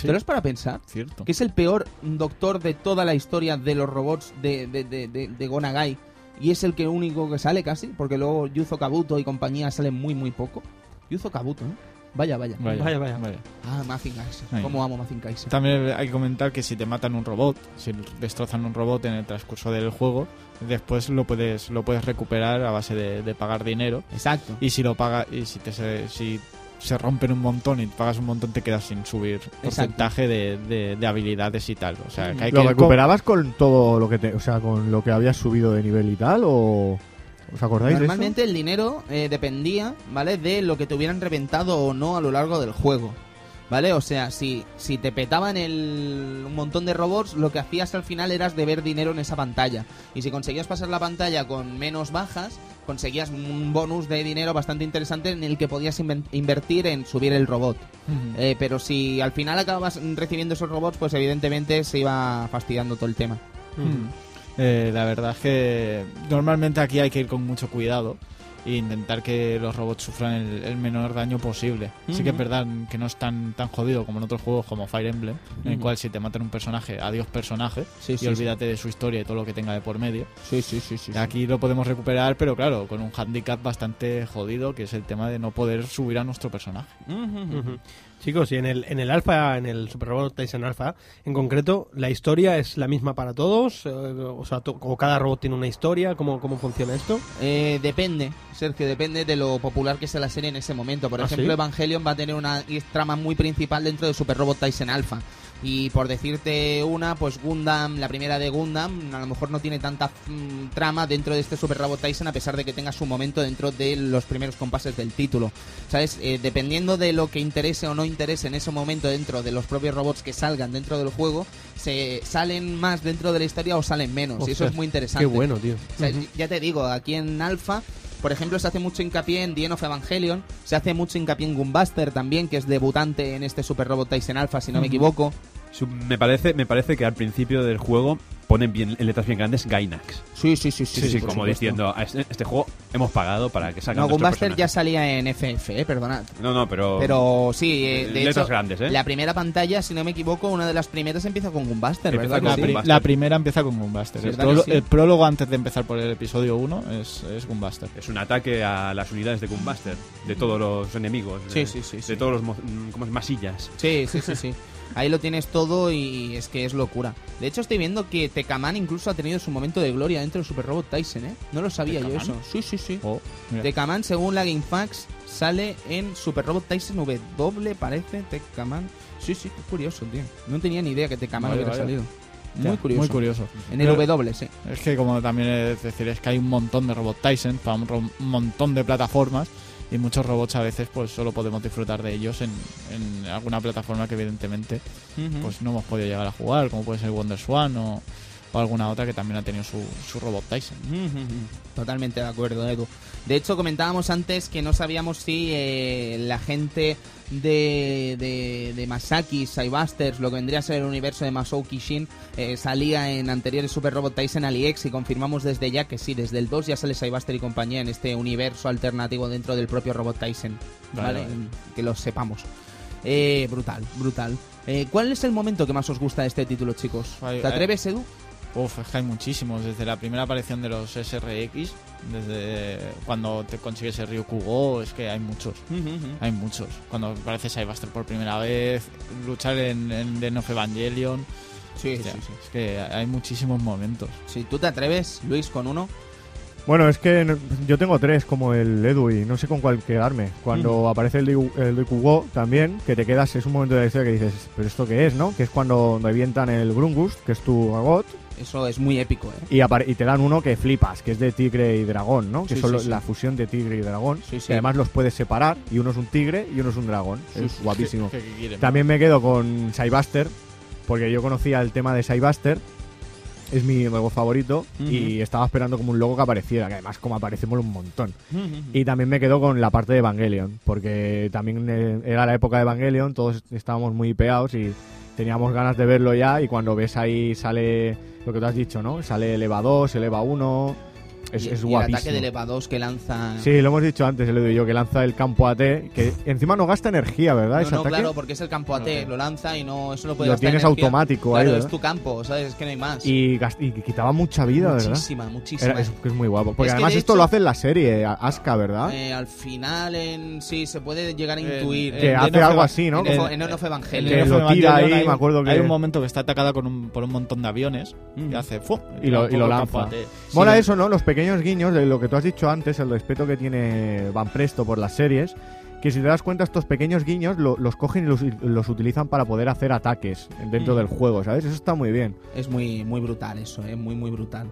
Sí. ¿Te lo has para pensar? Cierto. Que es el peor doctor de toda la historia de los robots de, de, de, de, de Gonagai. Y es el que único que sale casi, porque luego Yuzo Kabuto y compañía salen muy, muy poco. Yuzo Kabuto, ¿eh? Vaya, vaya. Vaya, Vaya, vaya. Ah, Mazin Kaiser. Ahí. Cómo amo Mazin Kaiser. También hay que comentar que si te matan un robot, si destrozan un robot en el transcurso del juego, después lo puedes lo puedes recuperar a base de, de pagar dinero. Exacto. Y si lo paga y si te se, si se rompen un montón y pagas un montón, te quedas sin subir porcentaje de, de- de habilidades y tal. O sea, que hay ¿Lo que recuperabas con todo lo que te, o sea, con lo que habías subido de nivel y tal o os acordáis de Normalmente el dinero eh, dependía, ¿vale? De lo que te hubieran reventado o no a lo largo del juego. ¿Vale? O sea, si, si te petaban el, un montón de robots, lo que hacías al final eras de ver dinero en esa pantalla. Y si conseguías pasar la pantalla con menos bajas, conseguías un bonus de dinero bastante interesante en el que podías invertir en subir el robot. Eh, pero si al final acababas recibiendo esos robots, pues evidentemente se iba fastidiando todo el tema. Eh, la verdad es que normalmente aquí hay que ir con mucho cuidado e intentar que los robots sufran el, el menor daño posible. Sí que es verdad que no es tan, tan jodido como en otros juegos como Fire Emblem, en el cual si te matan un personaje, adiós personaje, Sí, y olvídate de su historia y todo lo que tenga de por medio. Sí, sí, sí, sí. Aquí lo podemos recuperar, pero claro, con un handicap bastante jodido, que es el tema de no poder subir a nuestro personaje. Ujú. Chicos, y en el, en el Alpha, en el Super Robot Tyson Alpha, en concreto, ¿la historia es la misma para todos? Eh, o sea, to- o cada robot tiene una historia, ¿cómo, cómo funciona esto? Eh, depende, Sergio, depende de lo popular que sea la serie en ese momento. Por ¿Ah, ejemplo, sí? Evangelion va a tener una trama muy principal dentro de Super Robot Tyson Alpha. Y por decirte una, pues Gundam, la primera de Gundam, a lo mejor no tiene tanta mm, trama dentro de este Super Robot Tyson, a pesar de que tenga su momento dentro de los primeros compases del título. ¿Sabes? Eh, dependiendo de lo que interese o no interese en ese momento dentro de los propios robots que salgan dentro del juego, se salen más dentro de la historia o salen menos. y eso es muy interesante. Qué bueno, tío. O sea, Ya te digo, aquí en Alpha, por ejemplo, se hace mucho hincapié en The of Evangelion, se hace mucho hincapié en Gunbuster también, que es debutante en este Super Robot Tyson Alpha, si no me equivoco. Me, parece, me parece que al principio del juego ponen bien, en letras bien grandes Gainax. Sí, sí, sí, sí. Sí, como supuesto. diciendo, a este, este juego hemos pagado para que salga No, Gunbuster ya salía en FF, eh, perdonad. No, no, pero... Pero sí, eh, de letras hecho, grandes, ¿eh? la primera pantalla, si no me equivoco, una de las primeras empieza con Gunbuster, ¿verdad? con La, que sí? pri- Gunbuster. la primera empieza con Gunbuster. El, prólogo antes de empezar por el episodio 1 es, es Gunbuster. Es un ataque a las unidades de Gunbuster, de todos los enemigos. de- Sí, sí, sí, sí. De todos los mo- mm, ¿cómo es? masillas. Sí, sí, sí, sí. Ahí lo tienes todo y es que es locura. De hecho, estoy viendo que Tekaman incluso ha tenido su momento de gloria dentro del Super Robot Tyson, ¿eh? No lo sabía yo eso. Sí, sí, sí. Oh, mira. Tekaman, según la GameFAQs, sale en Super Robot Tyson W, parece, Tekaman. Sí, sí, qué curioso, tío. No tenía ni idea que Tekaman Vaya, hubiera salido. Ya, Muy curioso. Muy curioso. En el Pero- W, sí. Es que como también es decir, es que hay un montón de Robot Tyson para un, un montón de plataformas y muchos robots a veces pues solo podemos disfrutar de ellos en, en alguna plataforma que evidentemente pues no hemos podido llegar a jugar, como puede ser Wonder Swan o, o alguna otra que también ha tenido su, su Robot Tyson. Totalmente de acuerdo, Edu. De hecho, comentábamos antes que no sabíamos si eh, la gente de, de, de Masaki, Saibusters, lo que vendría a ser el universo de Masou Kishin, eh, salía en anteriores Super Robot Tyson AliEx y confirmamos desde ya que sí, desde el 2 ya sale Saibuster y compañía en este universo alternativo dentro del propio Robot Tyson. Vale, ¿Vale? vale. Que lo sepamos. Eh, brutal, brutal. Eh, ¿Cuál es el momento que más os gusta de este título, chicos? ¿Te eh, atreves, Edu? Uf, es que hay muchísimos, desde la primera aparición de los SRX, desde cuando te consigues el Ryukyu Go, es que hay muchos. Hay muchos. Cuando aparece Cybuster por primera vez, luchar en, en The End of Evangelion. Sí, Hostia, Es que hay muchísimos momentos. Si tú te atreves, Luis, con uno. Bueno, es que yo tengo tres como el Edu y no sé con cuál quedarme. Cuando aparece el el de Kugo también, que te quedas, es un momento de la historia que dices, ¿pero esto qué es, no? Que es cuando revientan el Grungus, que es tu Agot, Eso es muy épico, ¿eh? y, apare- y te dan uno que flipas, que es de tigre y dragón, ¿no? Que Sí, son sí, lo- sí. la fusión de tigre y dragón. Sí, sí. Que además los puedes separar, y uno es un tigre y uno es un dragón. es guapísimo. ¿Qué- qué quieren? También me quedo con Cybuster, porque yo conocía el tema de Cybuster es mi juego favorito y estaba esperando como un logo que apareciera, que además como aparecemos un montón. Y también me quedo con la parte de Evangelion, porque también eh, era la época de Evangelion, todos estábamos muy peados y teníamos ganas de verlo ya y cuando ves ahí sale lo que tú has dicho, ¿no? Sale el EVA 2, el EVA 1, es, y, es y el guapísimo. ataque del EVA 2 que lanza... Sí, lo hemos dicho antes, el Edu y yo, que lanza el campo AT, que encima no gasta energía, ¿verdad? No, Ese no, ataque. claro, porque es el campo AT, lo lanza y no eso no puede Lo gastar tienes energía. automático ahí, Claro, es ¿verdad? tu campo, ¿sabes? Es que no hay más. y, quitaba mucha vida, ¿verdad? muchísima, muchísima. Era- es, que es muy guapo. Porque Es que, además de esto hecho- lo hace en la serie, a- Asuka, ¿verdad? Eh, al final, en sí, se puede llegar a intuir. en que En hace algo así, ¿no? en, en- Enough- en Enough Evangelion. Que En lo tira ahí, hay un- me acuerdo que- Hay un momento que está atacada con un, por un montón de aviones y hace. Y lo- lo lanza. Mola eso, ¿no? Los pequeños guiños de lo que tú has dicho antes, el respeto que tiene Van Presto por las series. Que si te das cuenta, estos pequeños guiños lo- los cogen y los, los utilizan para poder hacer ataques dentro Mm. del juego, ¿sabes? Eso está muy bien. Es muy, muy brutal eso, es muy, muy brutal.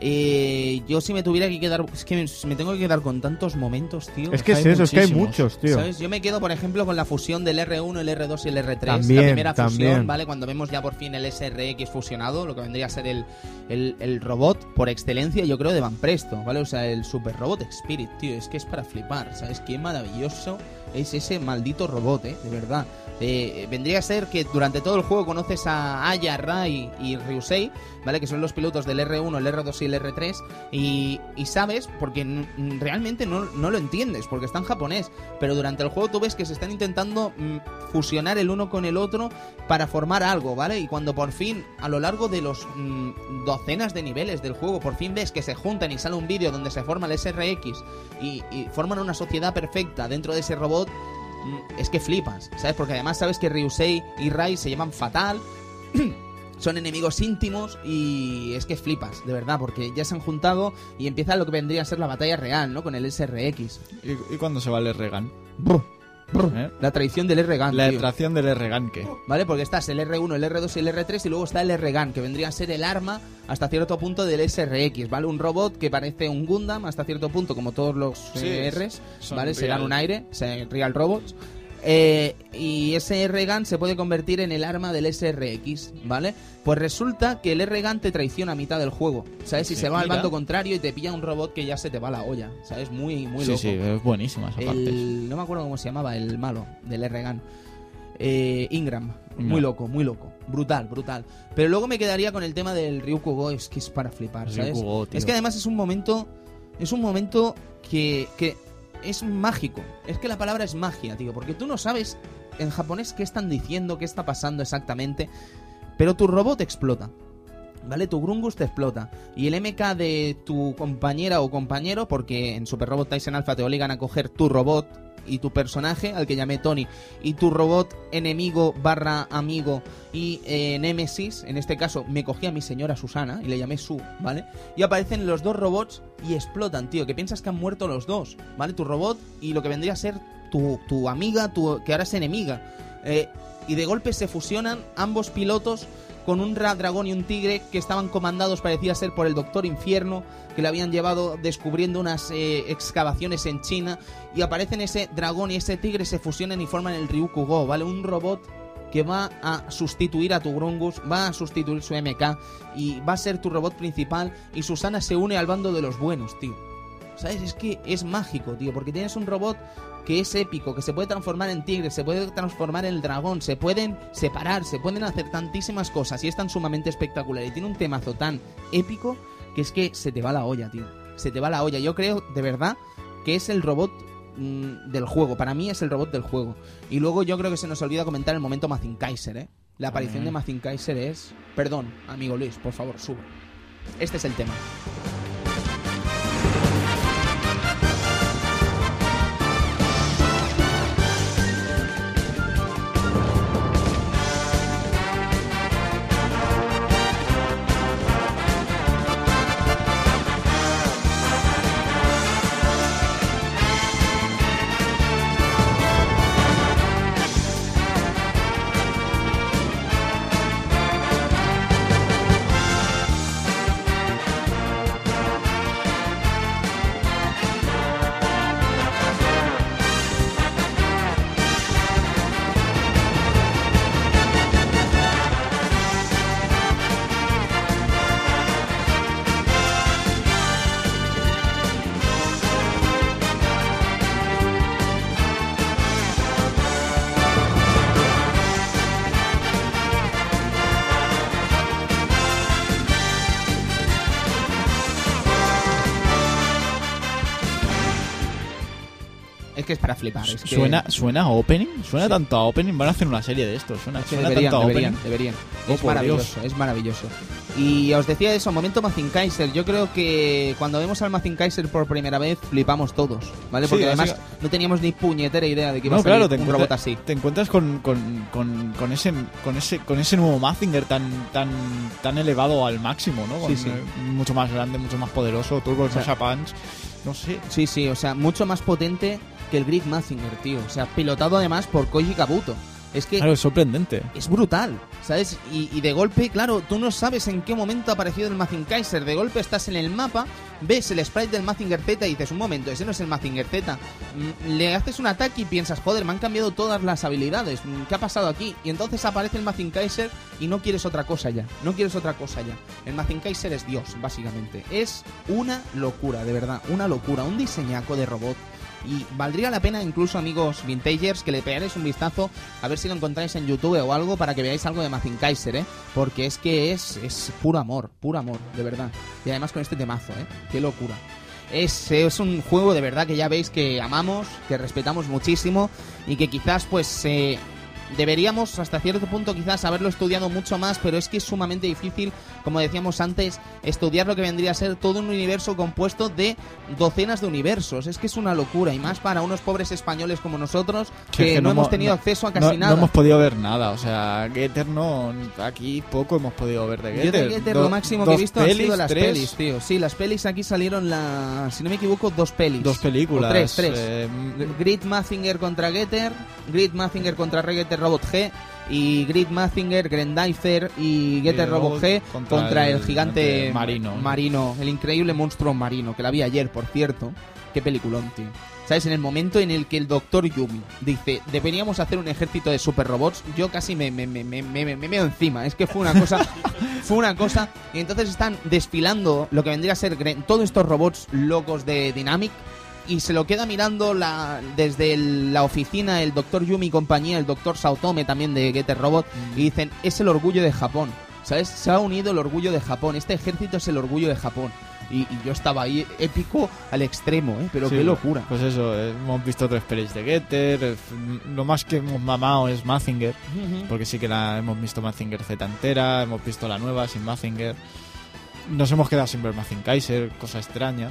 Eh, yo si me tuviera que quedar... Es que me, me tengo que quedar con tantos momentos, tío. Es que es eso, es que hay muchos, tío. ¿Sabes? Yo me quedo, por ejemplo, con la fusión del R1, el R2 y el R3. También, la primera también. fusión, ¿vale? Cuando vemos ya por fin el SRX fusionado, lo que vendría a ser el, el, el robot por excelencia, yo creo, de Van Presto, ¿vale? O sea, el Super Robot Spirit, tío. Es que es para flipar, ¿sabes? Qué maravilloso es ese maldito robot, ¿eh? De verdad. Eh, vendría a ser que durante todo el juego conoces a Aya, Rai y Ryusei, ¿vale? Que son los pilotos del R1, el R2 y el R3. Y, sabes, porque realmente no, lo entiendes, porque está en japonés. Pero durante el juego tú ves que se están intentando mm, fusionar el uno con el otro para formar algo, ¿vale? Y cuando por fin, a lo largo de los mm, docenas de niveles del juego, por fin ves que se juntan y sale un vídeo donde se forma el SRX y forman una sociedad perfecta dentro de ese robot, mm, es que flipas, ¿sabes? Porque además sabes que Ryusei y Rai se llaman fatal. Son enemigos íntimos y es que flipas, de verdad, porque ya se han juntado y empieza lo que vendría a ser la batalla real, ¿no? Con el SRX. ¿Y, y cuándo se va el R-Gun? ¿Eh? La traición del R-Gun, La tío. atracción del R-Gun, ¿qué? ¿Vale? Porque estás el R1, el R2 y el R3 y luego está el R-Gun, que vendría a ser el arma hasta cierto punto del SRX, ¿vale? Un robot que parece un Gundam hasta cierto punto, como todos los Sí, eh, Rs, ¿vale? Se real. dan un aire, se- Real Robots. Eh, y ese R-Gun se puede convertir en el arma del SRX, ¿vale? Pues resulta que el R-Gun te traiciona a mitad del juego, ¿sabes? Y Se se va al bando contrario y te pilla un robot que ya se te va la olla, ¿sabes? Muy, muy sí, loco. sí, es buenísima esa parte. El, no me acuerdo cómo se llamaba, el malo del R-Gun. Eh, Ingram. Muy loco, muy loco. Brutal, brutal. Pero luego me quedaría con el tema del Ryukugo, es que es para flipar, ¿sabes? Ryukugo, tío. Es que además es un momento. Es un momento que, que es mágico. Es que la palabra es magia, tío. Porque tú no sabes en japonés qué están diciendo, qué está pasando exactamente. Pero tu robot explota. ¿Vale? Tu Grungus te explota. Y el MK de tu compañera o compañero, porque en Super Robot Tyson Alpha te obligan a coger tu robot y tu personaje, al que llamé Tony, y tu robot enemigo barra amigo y eh, Nemesis, en este caso me cogí a mi señora Susana y le llamé Su, ¿vale? Y aparecen los dos robots y explotan, tío, que piensas que han muerto los dos, ¿vale? Tu robot y lo que vendría a ser tu, tu amiga, tu, que ahora es enemiga. Eh, y de golpe se fusionan ambos pilotos con un ra- dragón y un tigre que estaban comandados, parecía ser por el Doctor Infierno, que le habían llevado descubriendo unas eh, excavaciones en China, y aparecen ese dragón y ese tigre, se fusionan y forman el Ryukugo, ¿vale? Un robot que va a sustituir a tu Grungus, va a sustituir su MK, y va a ser tu robot principal, y Susana se une al bando de los buenos, tío. ¿Sabes? Es que es mágico, tío, porque tienes un robot que es épico, que se puede transformar en tigre, se puede transformar en el dragón, se pueden separar, se pueden hacer tantísimas cosas y es tan sumamente espectacular y tiene un temazo tan épico que es que se te va la olla, tío. Se te va la olla. Yo creo, de verdad, que es el robot mm, del juego. Para mí es el robot del juego. Y luego yo creo que se nos olvida comentar el momento Mazin Kaiser, ¿eh? La aparición de Mazin Kaiser es... Perdón, amigo Luis, por favor, sube. Este es el tema. Flipar. Es que- Suena, suena a opening, suena Sí. tanto a opening, van a hacer una serie de esto, suena, es que suena deberían, tanto a deberían, opening. deberían. Oh, es maravilloso, es maravilloso. Y os decía eso, momento Mazin Kaiser. Yo creo que cuando vemos al Mazin Kaiser por primera vez flipamos todos, ¿vale? Sí, Porque así- además no teníamos ni puñetera idea de que iba No, a salir claro, un robot así. te encuentras con, con, con, con ese con ese con ese nuevo Mazinger tan tan tan elevado al máximo, ¿no? Con, Sí, sí. eh, mucho más grande, mucho más poderoso, Turbo O sea- Sasha Punch, no sé. Sí, sí, o sea, mucho más potente que el Grid Mazinger, tío. O sea, pilotado además por Koji Kabuto. Es que Claro, es sorprendente. es brutal, ¿sabes? Y, y de golpe, claro, tú no sabes en qué momento ha aparecido el Mazinger Kaiser. De golpe estás en el mapa, ves el sprite del Mazinger Z y dices, un momento, ese no es el Mazinger Z. Mm, Le haces un ataque y piensas, joder, me han cambiado todas las habilidades. Mm, ¿Qué ha pasado aquí? Y entonces aparece el Mazinger y no quieres otra cosa ya. No quieres otra cosa ya. El Mazinger es Dios, básicamente. Es una locura, de verdad, una locura. Un diseñaco de robot. Y valdría la pena incluso, amigos vintagers, que le pegarais un vistazo a ver si lo encontráis en YouTube o algo para que veáis algo de Mazin Kaiser, ¿eh? Porque es que es, es puro amor, puro amor, de verdad. Y además con este temazo, ¿eh? Qué locura. Es, es un juego de verdad que ya veis que amamos, que respetamos muchísimo y que quizás pues eh, deberíamos hasta cierto punto quizás haberlo estudiado mucho más, pero es que es sumamente difícil, como decíamos antes, estudiar lo que vendría a ser todo un universo compuesto de docenas de universos. Es que es una locura y más para unos pobres españoles como nosotros Que que, es que no, no hemos mo- tenido no- acceso a No, casi no nada. hemos podido ver nada, o sea, Getter no, aquí poco hemos podido ver de Getter. Yo de Getter Do- lo máximo que he visto han sido pelis, las tres, pelis, tío. Sí, las pelis aquí salieron, la, si no me equivoco, dos pelis. Dos películas. O tres, tres. eh, Grid Mazinger contra Getter, Grid Mazinger contra Getter Robot G y Grid Mazinger, Grendizer y Getter Robot G contra contra, el, el gigante marino. marino, el increíble monstruo marino, que la vi ayer, por cierto. Qué peliculón, tío. ¿Sabes? En el momento en el que el doctor Yumi dice, deberíamos hacer un ejército de super robots, yo casi me, me, me, me, me, me- me meo encima. Es que fue una cosa, fue una cosa. Y entonces están desfilando lo que vendría a ser Gren- todos estos robots locos de Dynamic. Y se lo queda mirando la, desde el- la oficina el doctor Yumi y compañía, el doctor Saotome también de Getter Robot. Y dicen, es el orgullo de Japón. ¿Sabes? Se ha unido el orgullo de Japón. Este ejército es el orgullo de Japón. Y, y yo estaba ahí épico al extremo, ¿eh? Pero Sí, qué locura. Pues eso, eh, hemos visto tres pelis de Getter. eh, Lo más que hemos mamado es Mazinger. Porque sí que la hemos visto Mazinger Z entera, hemos visto la nueva sin Mazinger. Nos hemos quedado sin ver Mazin Kaiser, cosa extraña.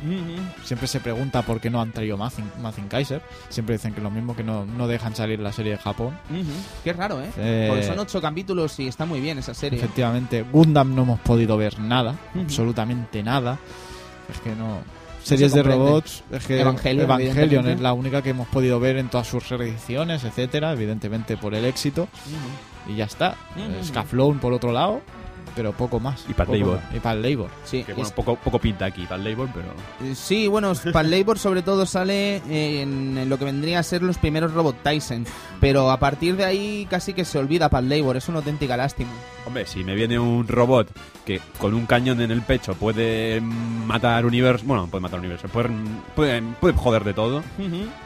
Siempre se pregunta por qué no han traído Mazin, Mazin Kaiser. Siempre dicen que lo mismo, que no, no dejan salir la serie de Japón. Qué raro, ¿eh? Eh, Porque son ocho capítulos y está muy bien esa serie. Efectivamente, Gundam no hemos podido ver nada, absolutamente nada. Es que no. Series se de robots, es que Evangelion, es la única que hemos podido ver en todas sus reediciones, etcétera, evidentemente por el éxito. Y ya está. Scaflón por otro lado, pero poco más. Y Poco Labor. más. Y Pat Labor. Sí, Que bueno, es- poco, poco pinta aquí para el labor, pero. Eh, Sí, bueno, Pat Labor sobre todo sale en, en lo que vendría a ser los primeros Robot Tyson, pero a partir de ahí casi que se olvida Pat Labor, es una auténtica lástima. Hombre, si me viene un robot que con un cañón en el pecho puede matar universo. Bueno, puede matar universo, puede, puede, puede joder de todo.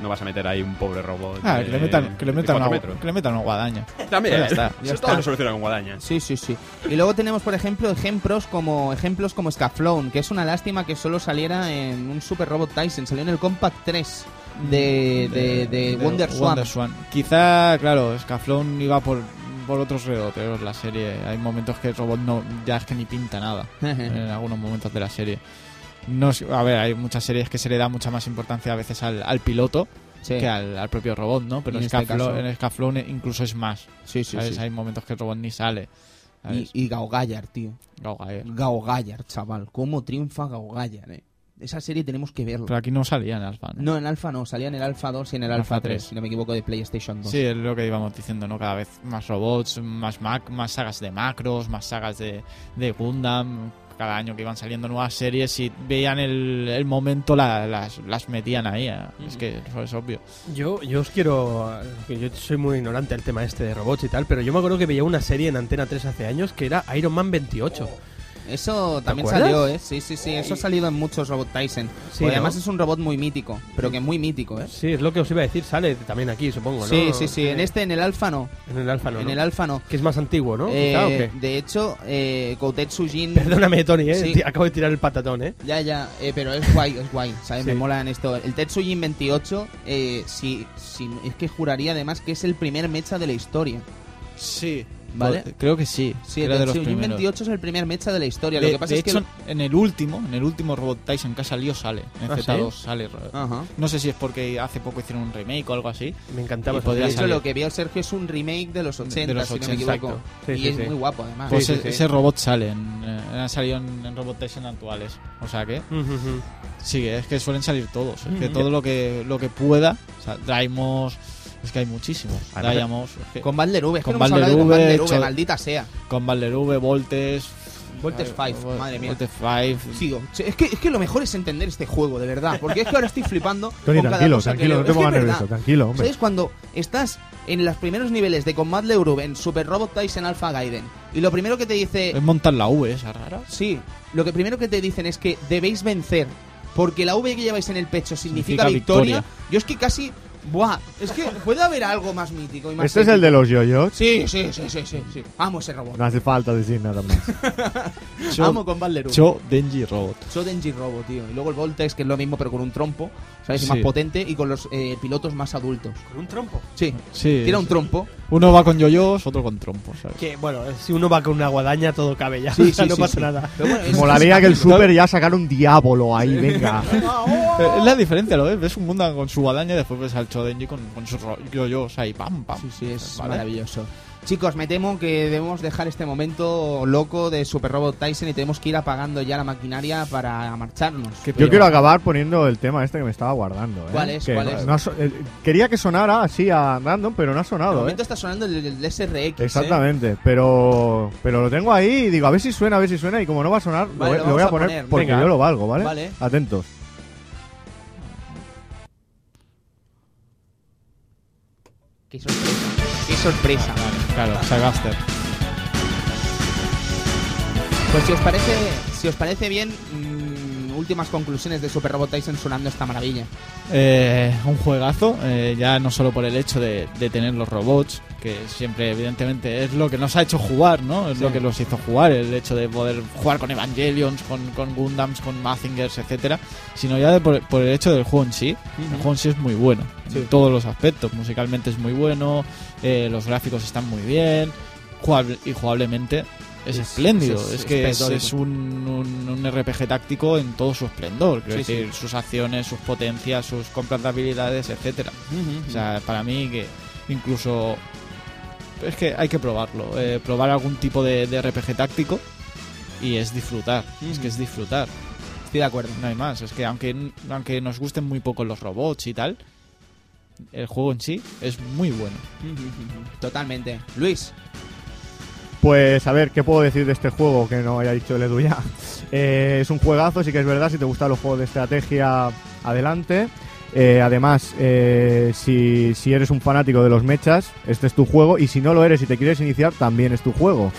No vas a meter ahí un pobre robot. Ah, de- que le metan, que le de metan, una, que le metan una guadaña. También, Ya está, ya está. todo lo soluciona con guadaña. Sí, sí, sí. Y luego tenemos, por ejemplo, ejemplos como ejemplos como Scaflón, que es una lástima que solo saliera en un Super Robot Tyson, salió en el Compact 3 de, de, de Wonder Swan. Quizá, claro, Scaflón iba por, por otros derroteros la serie. Hay momentos que el robot no, ya es que ni pinta nada. en algunos momentos de la serie. No, a ver, hay muchas series que se le da mucha más importancia a veces al, al piloto Sí, que al, al propio robot, ¿no? Pero en este caso- en Scaflón incluso es más. sí, sí. ¿sabes? sí. Hay momentos que el robot ni sale. Y, ¿sabes? y Gao Gallar, tío. Gauga, eh. Gao Gallar, chaval. ¿Cómo triunfa Gao Gallar, eh? Esa serie tenemos que verla. Pero aquí no salía en Alpha, ¿no? No, en Alpha no, salía en el Alpha 2 y en el Alpha Alpha 3, 3. si no me equivoco, de PlayStation 2. Sí, es lo que íbamos diciendo, ¿no? Cada vez más robots, más Mac, más sagas de macros, más sagas de, de Gundam. Cada año que iban saliendo nuevas series, si veían el, el momento, la- las, las metían ahí. ¿eh? Es que eso es obvio. Yo, yo os quiero. Yo soy muy ignorante al tema este de robots y tal, pero yo me acuerdo que veía una serie en Antena 3 hace años que era Iron Man 28. Eso también salió, ¿eh? Sí, sí, sí. Eso ha salido en muchos Robot Tyson. Sí, Porque además ¿no? es un robot muy mítico, pero que muy mítico, ¿eh? Sí, es lo que os iba a decir. Sale también aquí, supongo, ¿no? Sí, sí, sí. En este, en el alfa no. En el Alfa no. En ¿no? el alfa no. Que es más antiguo, ¿no? Eh, Quizá, ¿o qué? de hecho, eh, Koutetsu Jin... Perdóname, Tony, ¿eh? Sí. Acabo de tirar el patatón, ¿eh? Ya, ya, eh, pero es guay, es guay, ¿sabes? Sí. Me mola en esto. El Tetsujin 28, eh, sí, sí, es que juraría además que es el primer mecha de la historia. Sí. ¿Vale? Creo que sí. Sí, que el era de los primeros. 28 es el primer mecha de la historia. De, Lo que pasa de es que... hecho, en el último, en el último Robot Tyson que ha salido sale. En ¿Ah, Z2 sale. Ajá. No sé si es porque hace poco hicieron un remake o algo así. Me encantaba. De hecho, salir. lo que vio Sergio es un remake de los 80, De los si no me 80, equivoco. Sí, y sí, es sí. muy guapo, además. Pues sí, e- sí. ese robot sale, en, eh, ha salido en, en Robot Tyson actuales. O sea que, Ujú, ujú. sí, es que suelen salir todos. Es que Ujú. todo lo que lo que pueda. O sea. Es que hay muchísimos. Además- es que- Con Balder V, es que Con no Cho- maldita sea. Con Balder V, Voltes. Voltes eh, 5, Vol- madre mía. Voltes 5. Tío, es que, es que lo mejor es entender este juego, de verdad. Porque es que ahora estoy flipando. Tony, con cada tranquilo, tranquilo, no te Es pongas es nervioso, tranquilo, hombre. ¿Sabes cuando estás en los primeros niveles de Combat Leurub en Super Robot Tyson Alpha Gaiden y lo primero que te dice Es montar la V esa rara. Sí, lo que primero que te dicen es que debéis vencer porque la V que lleváis en el pecho significa, Significa victoria. victoria. Yo es que casi buah, es que puede haber algo más mítico y más Este es el de los yoyos. Sí, sí, sí, sí, sí, sí. Amo ese robot. No hace falta decir nada más. Amo Combat Leurub. Cho Denji Robot. Cho Denji Robo, tío. Y luego el Voltex, que es lo mismo pero con un trompo, ¿sabes? Y Sí. más potente y con los eh, pilotos más adultos. Con un trompo. Sí. Sí. Tiene un trompo. Uno va con yoyos, otro con trompos, ¿sabes? Que, bueno, si uno va con una guadaña, todo cabe ya. Sí, sí, no sí, pasa sí. nada. Pero bueno, es- Molaría que el Super ya sacara un diablo ahí, venga. Eh, Es la diferencia, ¿lo ves? Ves un mundo con su guadaña y después ves al Chodenji con, con sus ro- yoyos ahí, pam, pam. Sí, sí, es Vale. maravilloso. Chicos, me temo que debemos dejar este momento loco de Super Robot Tyson y tenemos que ir apagando ya la maquinaria para marcharnos. Qué Yo quiero acabar poniendo el tema este que me estaba guardando. ¿eh? ¿Cuál es? Que ¿Cuál es? no ha so- eh, quería que sonara así a random, pero no ha De sonado. ¿eh? momento está sonando el, el SRX. ¿eh? Exactamente, pero pero lo tengo ahí y digo, a ver si suena, a ver si suena y como no va a sonar, lo Vale, voy- lo lo, voy a a poner, poner. porque Venga. yo lo valgo, ¿vale? Vale. Atentos. Qué sorpresa. Qué sorpresa. Claro, Sagaster. Pues si os parece, si os parece bien, mm, últimas conclusiones de Super Robot Tyson sonando esta maravilla. Eh, un juegazo, eh, ya no solo por el hecho de, de tener los robots, que siempre evidentemente es lo que nos ha hecho jugar, ¿no? Es Sí. lo que los hizo jugar, el hecho de poder jugar con Evangelions, con, con Gundams, con Mazingers, etcétera, sino ya de por, por el hecho del juego en sí. El juego en sí es muy bueno, Sí. en todos los aspectos, musicalmente es muy bueno, eh, los gráficos están muy bien, jugable- y jugablemente es, Es- espléndido, es- es, es que es, un- un RPG táctico en todo su esplendor, quiero Sí, decir, sus acciones, sus potencias, sus compras de habilidades, etcétera. O sea, para mí que incluso es que hay que probarlo, eh, probar algún tipo de, de RPG táctico y es disfrutar, es que es disfrutar, Estoy de acuerdo. no hay más, es que aunque aunque nos gusten muy poco los robots y tal, el juego en sí es muy bueno. Totalmente. Luis, Pues a ver, ¿qué puedo decir de este juego que no haya dicho el Edu ya? Eh, es un juegazo, sí que es verdad, si te gustan los juegos de estrategia, adelante. Eh, además, eh, si, si eres un fanático de los mechas, este es tu juego. Y si no lo eres y te quieres iniciar, también es tu juego.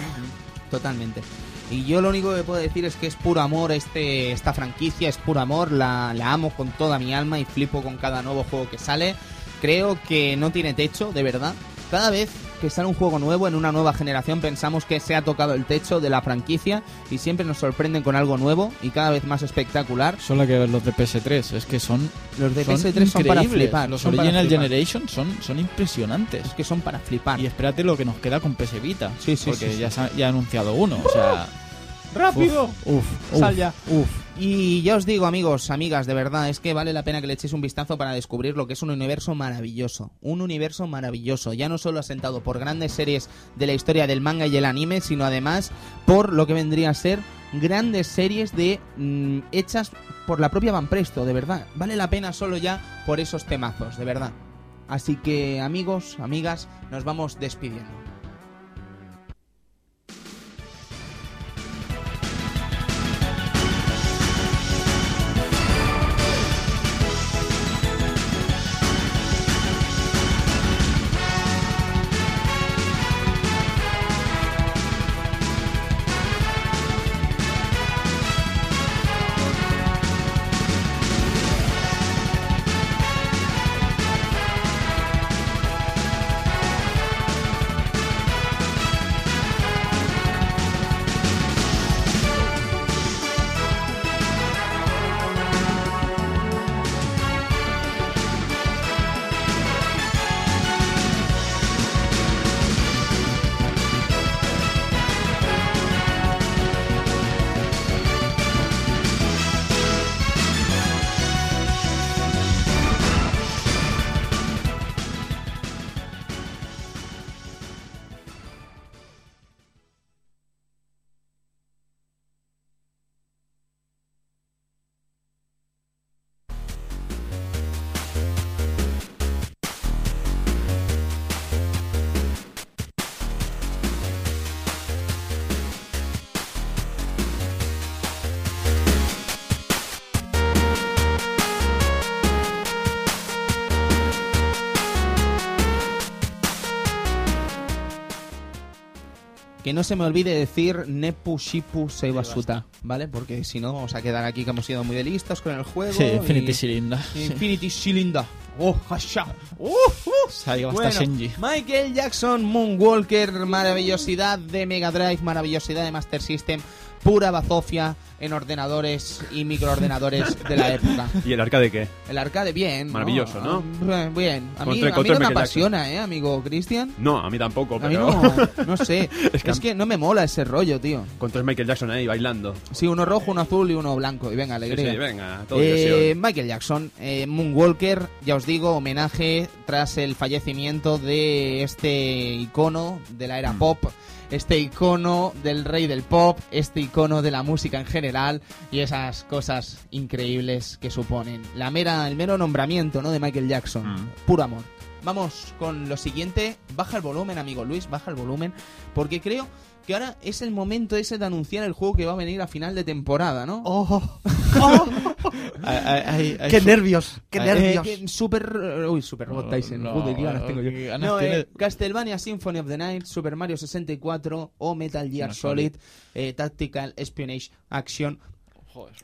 totalmente. Y yo lo único que puedo decir es que es puro amor este esta franquicia, es puro amor, la, la amo con toda mi alma y flipo con cada nuevo juego que sale. Creo que no tiene techo, de verdad. Cada vez que sale un juego nuevo en una nueva generación pensamos que se ha tocado el techo de la franquicia y siempre nos sorprenden con algo nuevo y cada vez más espectacular. Solo hay que ver los de PS3, es que son Los de son PS3 son para flipar. Los son Original. Generation son son impresionantes. Es que son para flipar. Y espérate lo que nos queda con PS Vita. Sí, sí, porque sí, ya, se ha, ya ha anunciado uno. O sea, ¡Rápido! uf, uf, Sal ya. uf. Y ya os digo, amigos, amigas, de verdad, es que vale la pena que le echéis un vistazo para descubrir lo que es un universo maravilloso. Un universo maravilloso, ya no solo asentado por grandes series de la historia del manga y el anime, sino además por lo que vendría a ser grandes series de mm, hechas por la propia Van Presto, de verdad. Vale la pena solo ya por esos temazos, de verdad. Así que, amigos, amigas, nos vamos despidiendo. Que no se me olvide decir Nepu Shipu Seibasuta, ¿vale? Porque si no vamos a quedar aquí que hemos sido muy de listos con el juego. Sí, y- Infinity Cylinder. Infinity Cylinder. Oh, hasha. Uh, uh. Bueno. Michael Jackson, Moonwalker, maravillosidad de Mega Drive, maravillosidad de Master System, pura bazofia en ordenadores y microordenadores de la época. ¿Y el arcade qué? El arcade bien, Maravilloso, ¿no? Ah, Bien. A mí, Contra- a mí contra no me apasiona, ¿eh, amigo Cristian? No, a mí tampoco, A mí pero... no, no sé. Es es, que- que... no me mola ese rollo, tío. Con tres Michael Jackson ahí bailando. Sí, uno rojo, uno azul y uno blanco. Y venga, Sí, alegría. sí, venga, todo Eh. Michael Jackson, eh, Moonwalker, ya os digo, homenaje tras el fallecimiento de este icono de la Mm. era pop, este icono del rey del pop, este icono de la música en general y esas cosas increíbles que suponen. La mera, el mero nombramiento ¿no? de Michael Jackson, Mm. puro amor. Vamos con lo siguiente, baja el volumen, amigo Luis, baja el volumen, porque creo que ahora es el momento ese de anunciar el juego que va a venir a final de temporada, ¿no? ¡Oh! Hay- hay ¡Qué su- nervios! ¡Qué nervios! Eh, que super. Uy, Super Robot No, Tyson. no, Joder, qué ganas tengo yo. ganas No, eh, Castlevania Symphony of the Night, Super Mario 64 o Metal Gear No, Solid, eh, Tactical Espionage Action.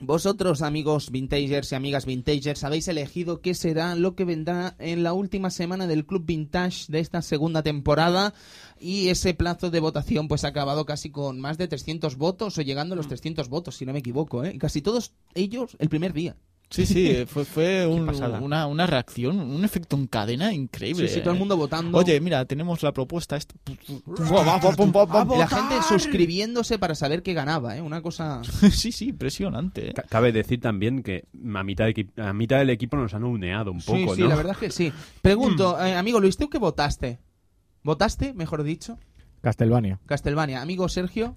Vosotros, amigos vintagers y amigas vintagers, habéis elegido qué será lo que vendrá en la última semana del Club Vintage de esta segunda temporada y ese plazo de votación pues ha acabado casi con más de 300 votos o llegando a los 300 votos, si no me equivoco, ¿eh? Casi todos ellos el primer día. Sí, sí, fue, fue un- pasada. una, una reacción, un efecto en cadena increíble. Sí, sí, todo el eh. mundo votando. Oye, mira, tenemos la propuesta. esta- Y la gente suscribiéndose para saber qué ganaba, ¿eh? Una cosa... sí, sí, impresionante. eh. Ca- Cabe decir también que a mitad, de a mitad del equipo nos han uneado un poco, sí, sí, ¿no? la verdad es que sí. Pregunto, eh, amigo Luis, ¿tú qué votaste? ¿Votaste, mejor dicho? Castlevania. Castlevania. Amigo Sergio,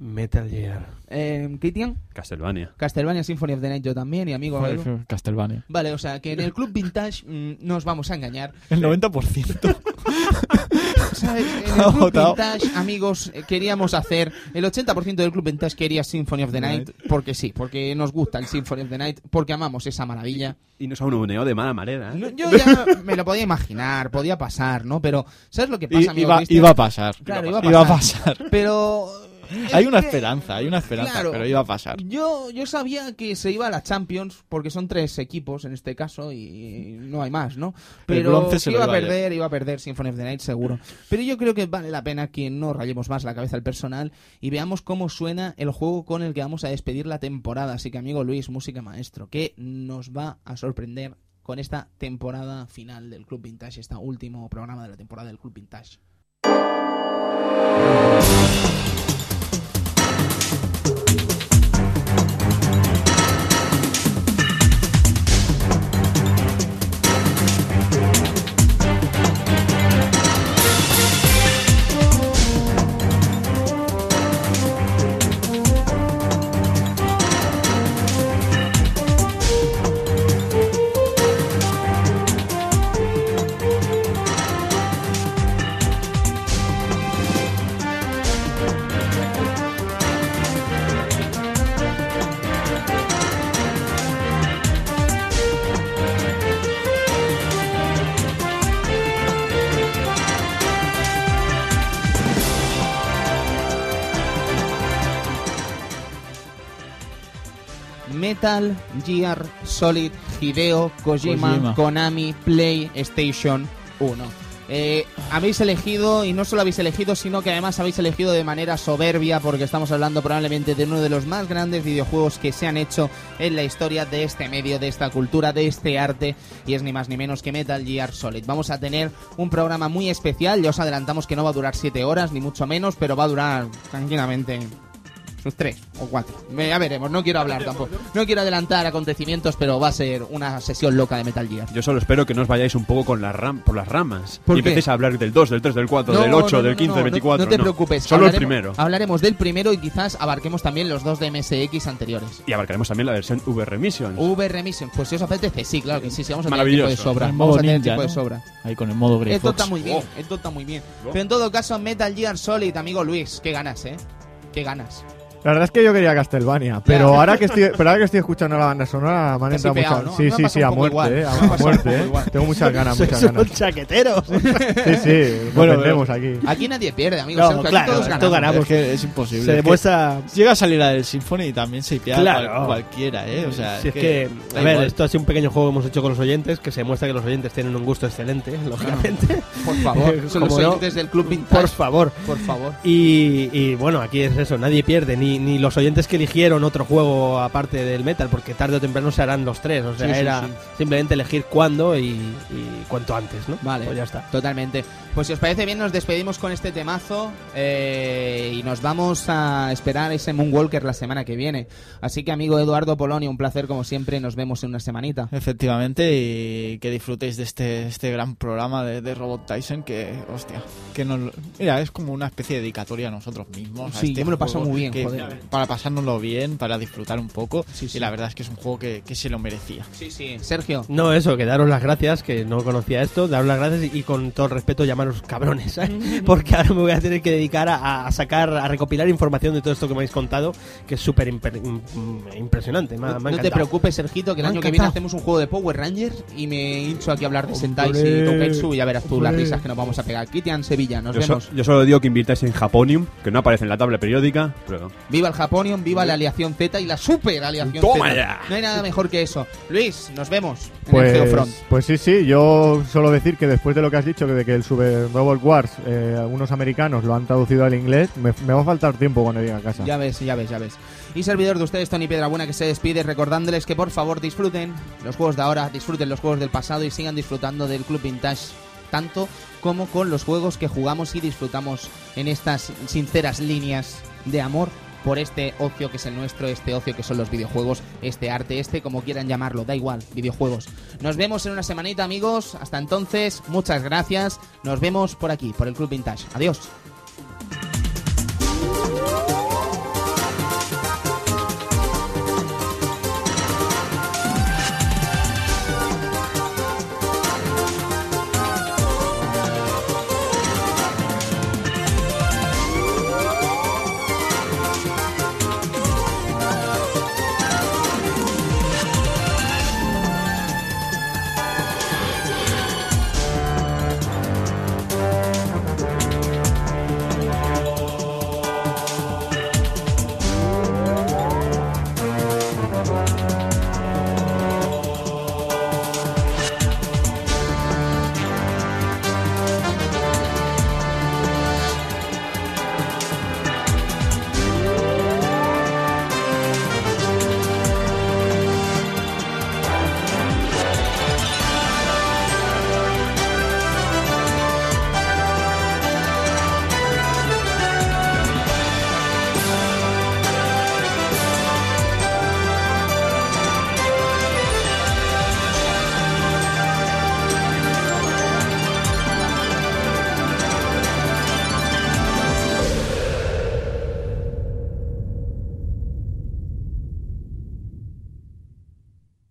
Metal Gear. eh, Kitian, Castlevania. Castlevania Symphony of the Night yo también y amigo... Edu. Castlevania. Vale, o sea, que en el Club Vintage mm, no os vamos a engañar. El 90%. ¿Sabes? En el Club. Vintage, amigos, eh, queríamos hacer... El 80% del Club Vintage quería Symphony of the Night porque sí, porque nos gusta el Symphony of the Night, porque amamos esa maravilla. Y nos uneado de mala manera, ¿eh? No, yo ya me lo podía imaginar, podía pasar, ¿no? Pero, ¿sabes lo que pasa, amigo iba, a pasar. Claro, iba a Iba a pasar. pasar. Hay una que- esperanza, hay una esperanza, Claro. pero iba a pasar. Yo, yo sabía que se iba a la Champions, porque son tres equipos en este caso y no hay más, ¿no? Pero se iba a iba a perder, iba a perder Symphony of the Night seguro. Pero yo creo que vale la pena que no rayemos más la cabeza al personal y veamos cómo suena el juego con el que vamos a despedir la temporada. Así que amigo Luis, música maestro, que nos va a sorprender con esta temporada final del Club Vintage, este último programa de la temporada del Club Vintage. Metal Gear Solid Hideo Kojima, Kojima. Konami PlayStation 1. Eh, habéis elegido, y no solo habéis elegido, sino que además habéis elegido de manera soberbia, porque estamos hablando probablemente de uno de los más grandes videojuegos que se han hecho en la historia de este medio, de esta cultura, de este arte, y es ni más ni menos que Metal Gear Solid. Vamos a tener un programa muy especial, ya os adelantamos que no va a durar 7 horas, ni mucho menos, pero va a durar tranquilamente sus tres o cuatro. Me- Ya veremos, no quiero hablar tampoco. No quiero adelantar acontecimientos, pero va a ser una sesión loca de Metal Gear. Yo solo espero que no os vayáis un poco con la ram por las ramas. ¿Por y qué? empecéis a hablar del 2, del 3, del 4, No, del 8, no, del no, 15, no, del no, 24. No, te no. preocupes. Solo el hablaremos- primero. Hablaremos del primero y quizás abarquemos también los dos de MSX anteriores. Y abarcaremos también la versión VR Missions. VR Mission, pues si os apetece, sí, claro que sí, sí, vamos a tener Maravilloso. tiempo de sobra. En Vamos modo a tener ninja, tiempo de ¿no? sobra. Ahí con el modo Grey Esto Fox. está muy bien, Oh. esto está muy bien. Oh. Pero en todo caso, Metal Gear Solid, amigo Luis, qué ganas, ¿eh? Qué ganas. La verdad es que yo quería Castlevania, pero ahora que estoy, pero ahora que estoy escuchando la banda sonora me han entrado hipeado, muchas. Sí, Me sí, sí, un a poco muerte, igual. eh, Me a un muerte, poco eh. igual. Tengo muchas ganas, muchas ganas. unos chaqueteros. Sí, sí, Bueno, aquí. Aquí nadie pierde, amigos. No, claro, todos esto ganamos. ganamos. Es que es imposible. Se es que demuestra... Llega a salir la del Symphony y también se hipea Claro. cual- cualquiera, ¿eh? O sea, si es que, da a ver, igual. esto ha sido un pequeño juego que hemos hecho con los oyentes, que se muestra que los oyentes tienen un gusto excelente, lógicamente. Por favor, son los Como no, oyentes del Club Vintage. Por favor. Por favor. Y, y, bueno, aquí es eso, nadie pierde, ni, ni los oyentes que eligieron otro juego aparte del Metal, porque tarde o temprano se harán los tres, o sea, Sí, sí, era sí. simplemente elegir cuándo y, y cuanto antes, ¿no? Vale. Pues ya está. Totalmente. Pues si os parece bien, nos despedimos con este temazo eh, y nos vamos a esperar ese Moonwalker la semana que viene. Así que, amigo Eduardo Polonio, un placer como siempre. Nos vemos en una semanita. Efectivamente, y que disfrutéis de este, este gran programa de, de Robot Tyson que, hostia, que nos... Mira, es como una especie de dedicatoria a nosotros mismos. a Sí, este yo me lo paso juego muy bien, que- joder. Para pasárnoslo bien, para disfrutar un poco. Sí, sí. Y la verdad es que es un juego que, que se lo merecía. Sí, sí. Sergio. No, eso, que daros las gracias, que no conocía esto, daros las gracias y, y con todo el respeto llamaros cabrones, ¿sabes? porque ahora me voy a tener que dedicar a, a sacar, a recopilar información de todo esto que me habéis contado, que es súper im- impresionante. Me ha- me No te preocupes, Sergito, que el Me año que viene hacemos un juego de Power Rangers y me hincho aquí a hablar de Sentai y Hombre, Tonketsu y ya verás tú las hombre. risas que nos vamos a pegar. Kitian Sevilla, nos Yo, so- vemos. yo solo digo que invirtáis en Japonium, que no aparece en la tabla periódica, pero Viva el Japonium, viva la Aliación Z y la Super Aliación ¡Toma Z. ya! No hay nada mejor que eso. Luis, nos vemos en el Pues, Geofront. pues sí, sí, yo solo decir que después de lo que has dicho, que de que el Super Robot Wars, algunos americanos lo han traducido al inglés, me, me va a faltar tiempo cuando llegue a casa. Ya ves, ya ves, ya ves. Y servidor de ustedes, Tony Piedrabuena, que se despide recordándoles que por favor disfruten los juegos de ahora, disfruten los juegos del pasado y sigan disfrutando del Club Vintage tanto como con los juegos que jugamos y disfrutamos en estas sinceras líneas de amor por este ocio que es el nuestro, este ocio que son los videojuegos, este arte, este, como quieran llamarlo, da igual, videojuegos. Nos vemos en una semanita, amigos. Hasta entonces, muchas gracias. Nos vemos por aquí, por el Club Vintage. Adiós.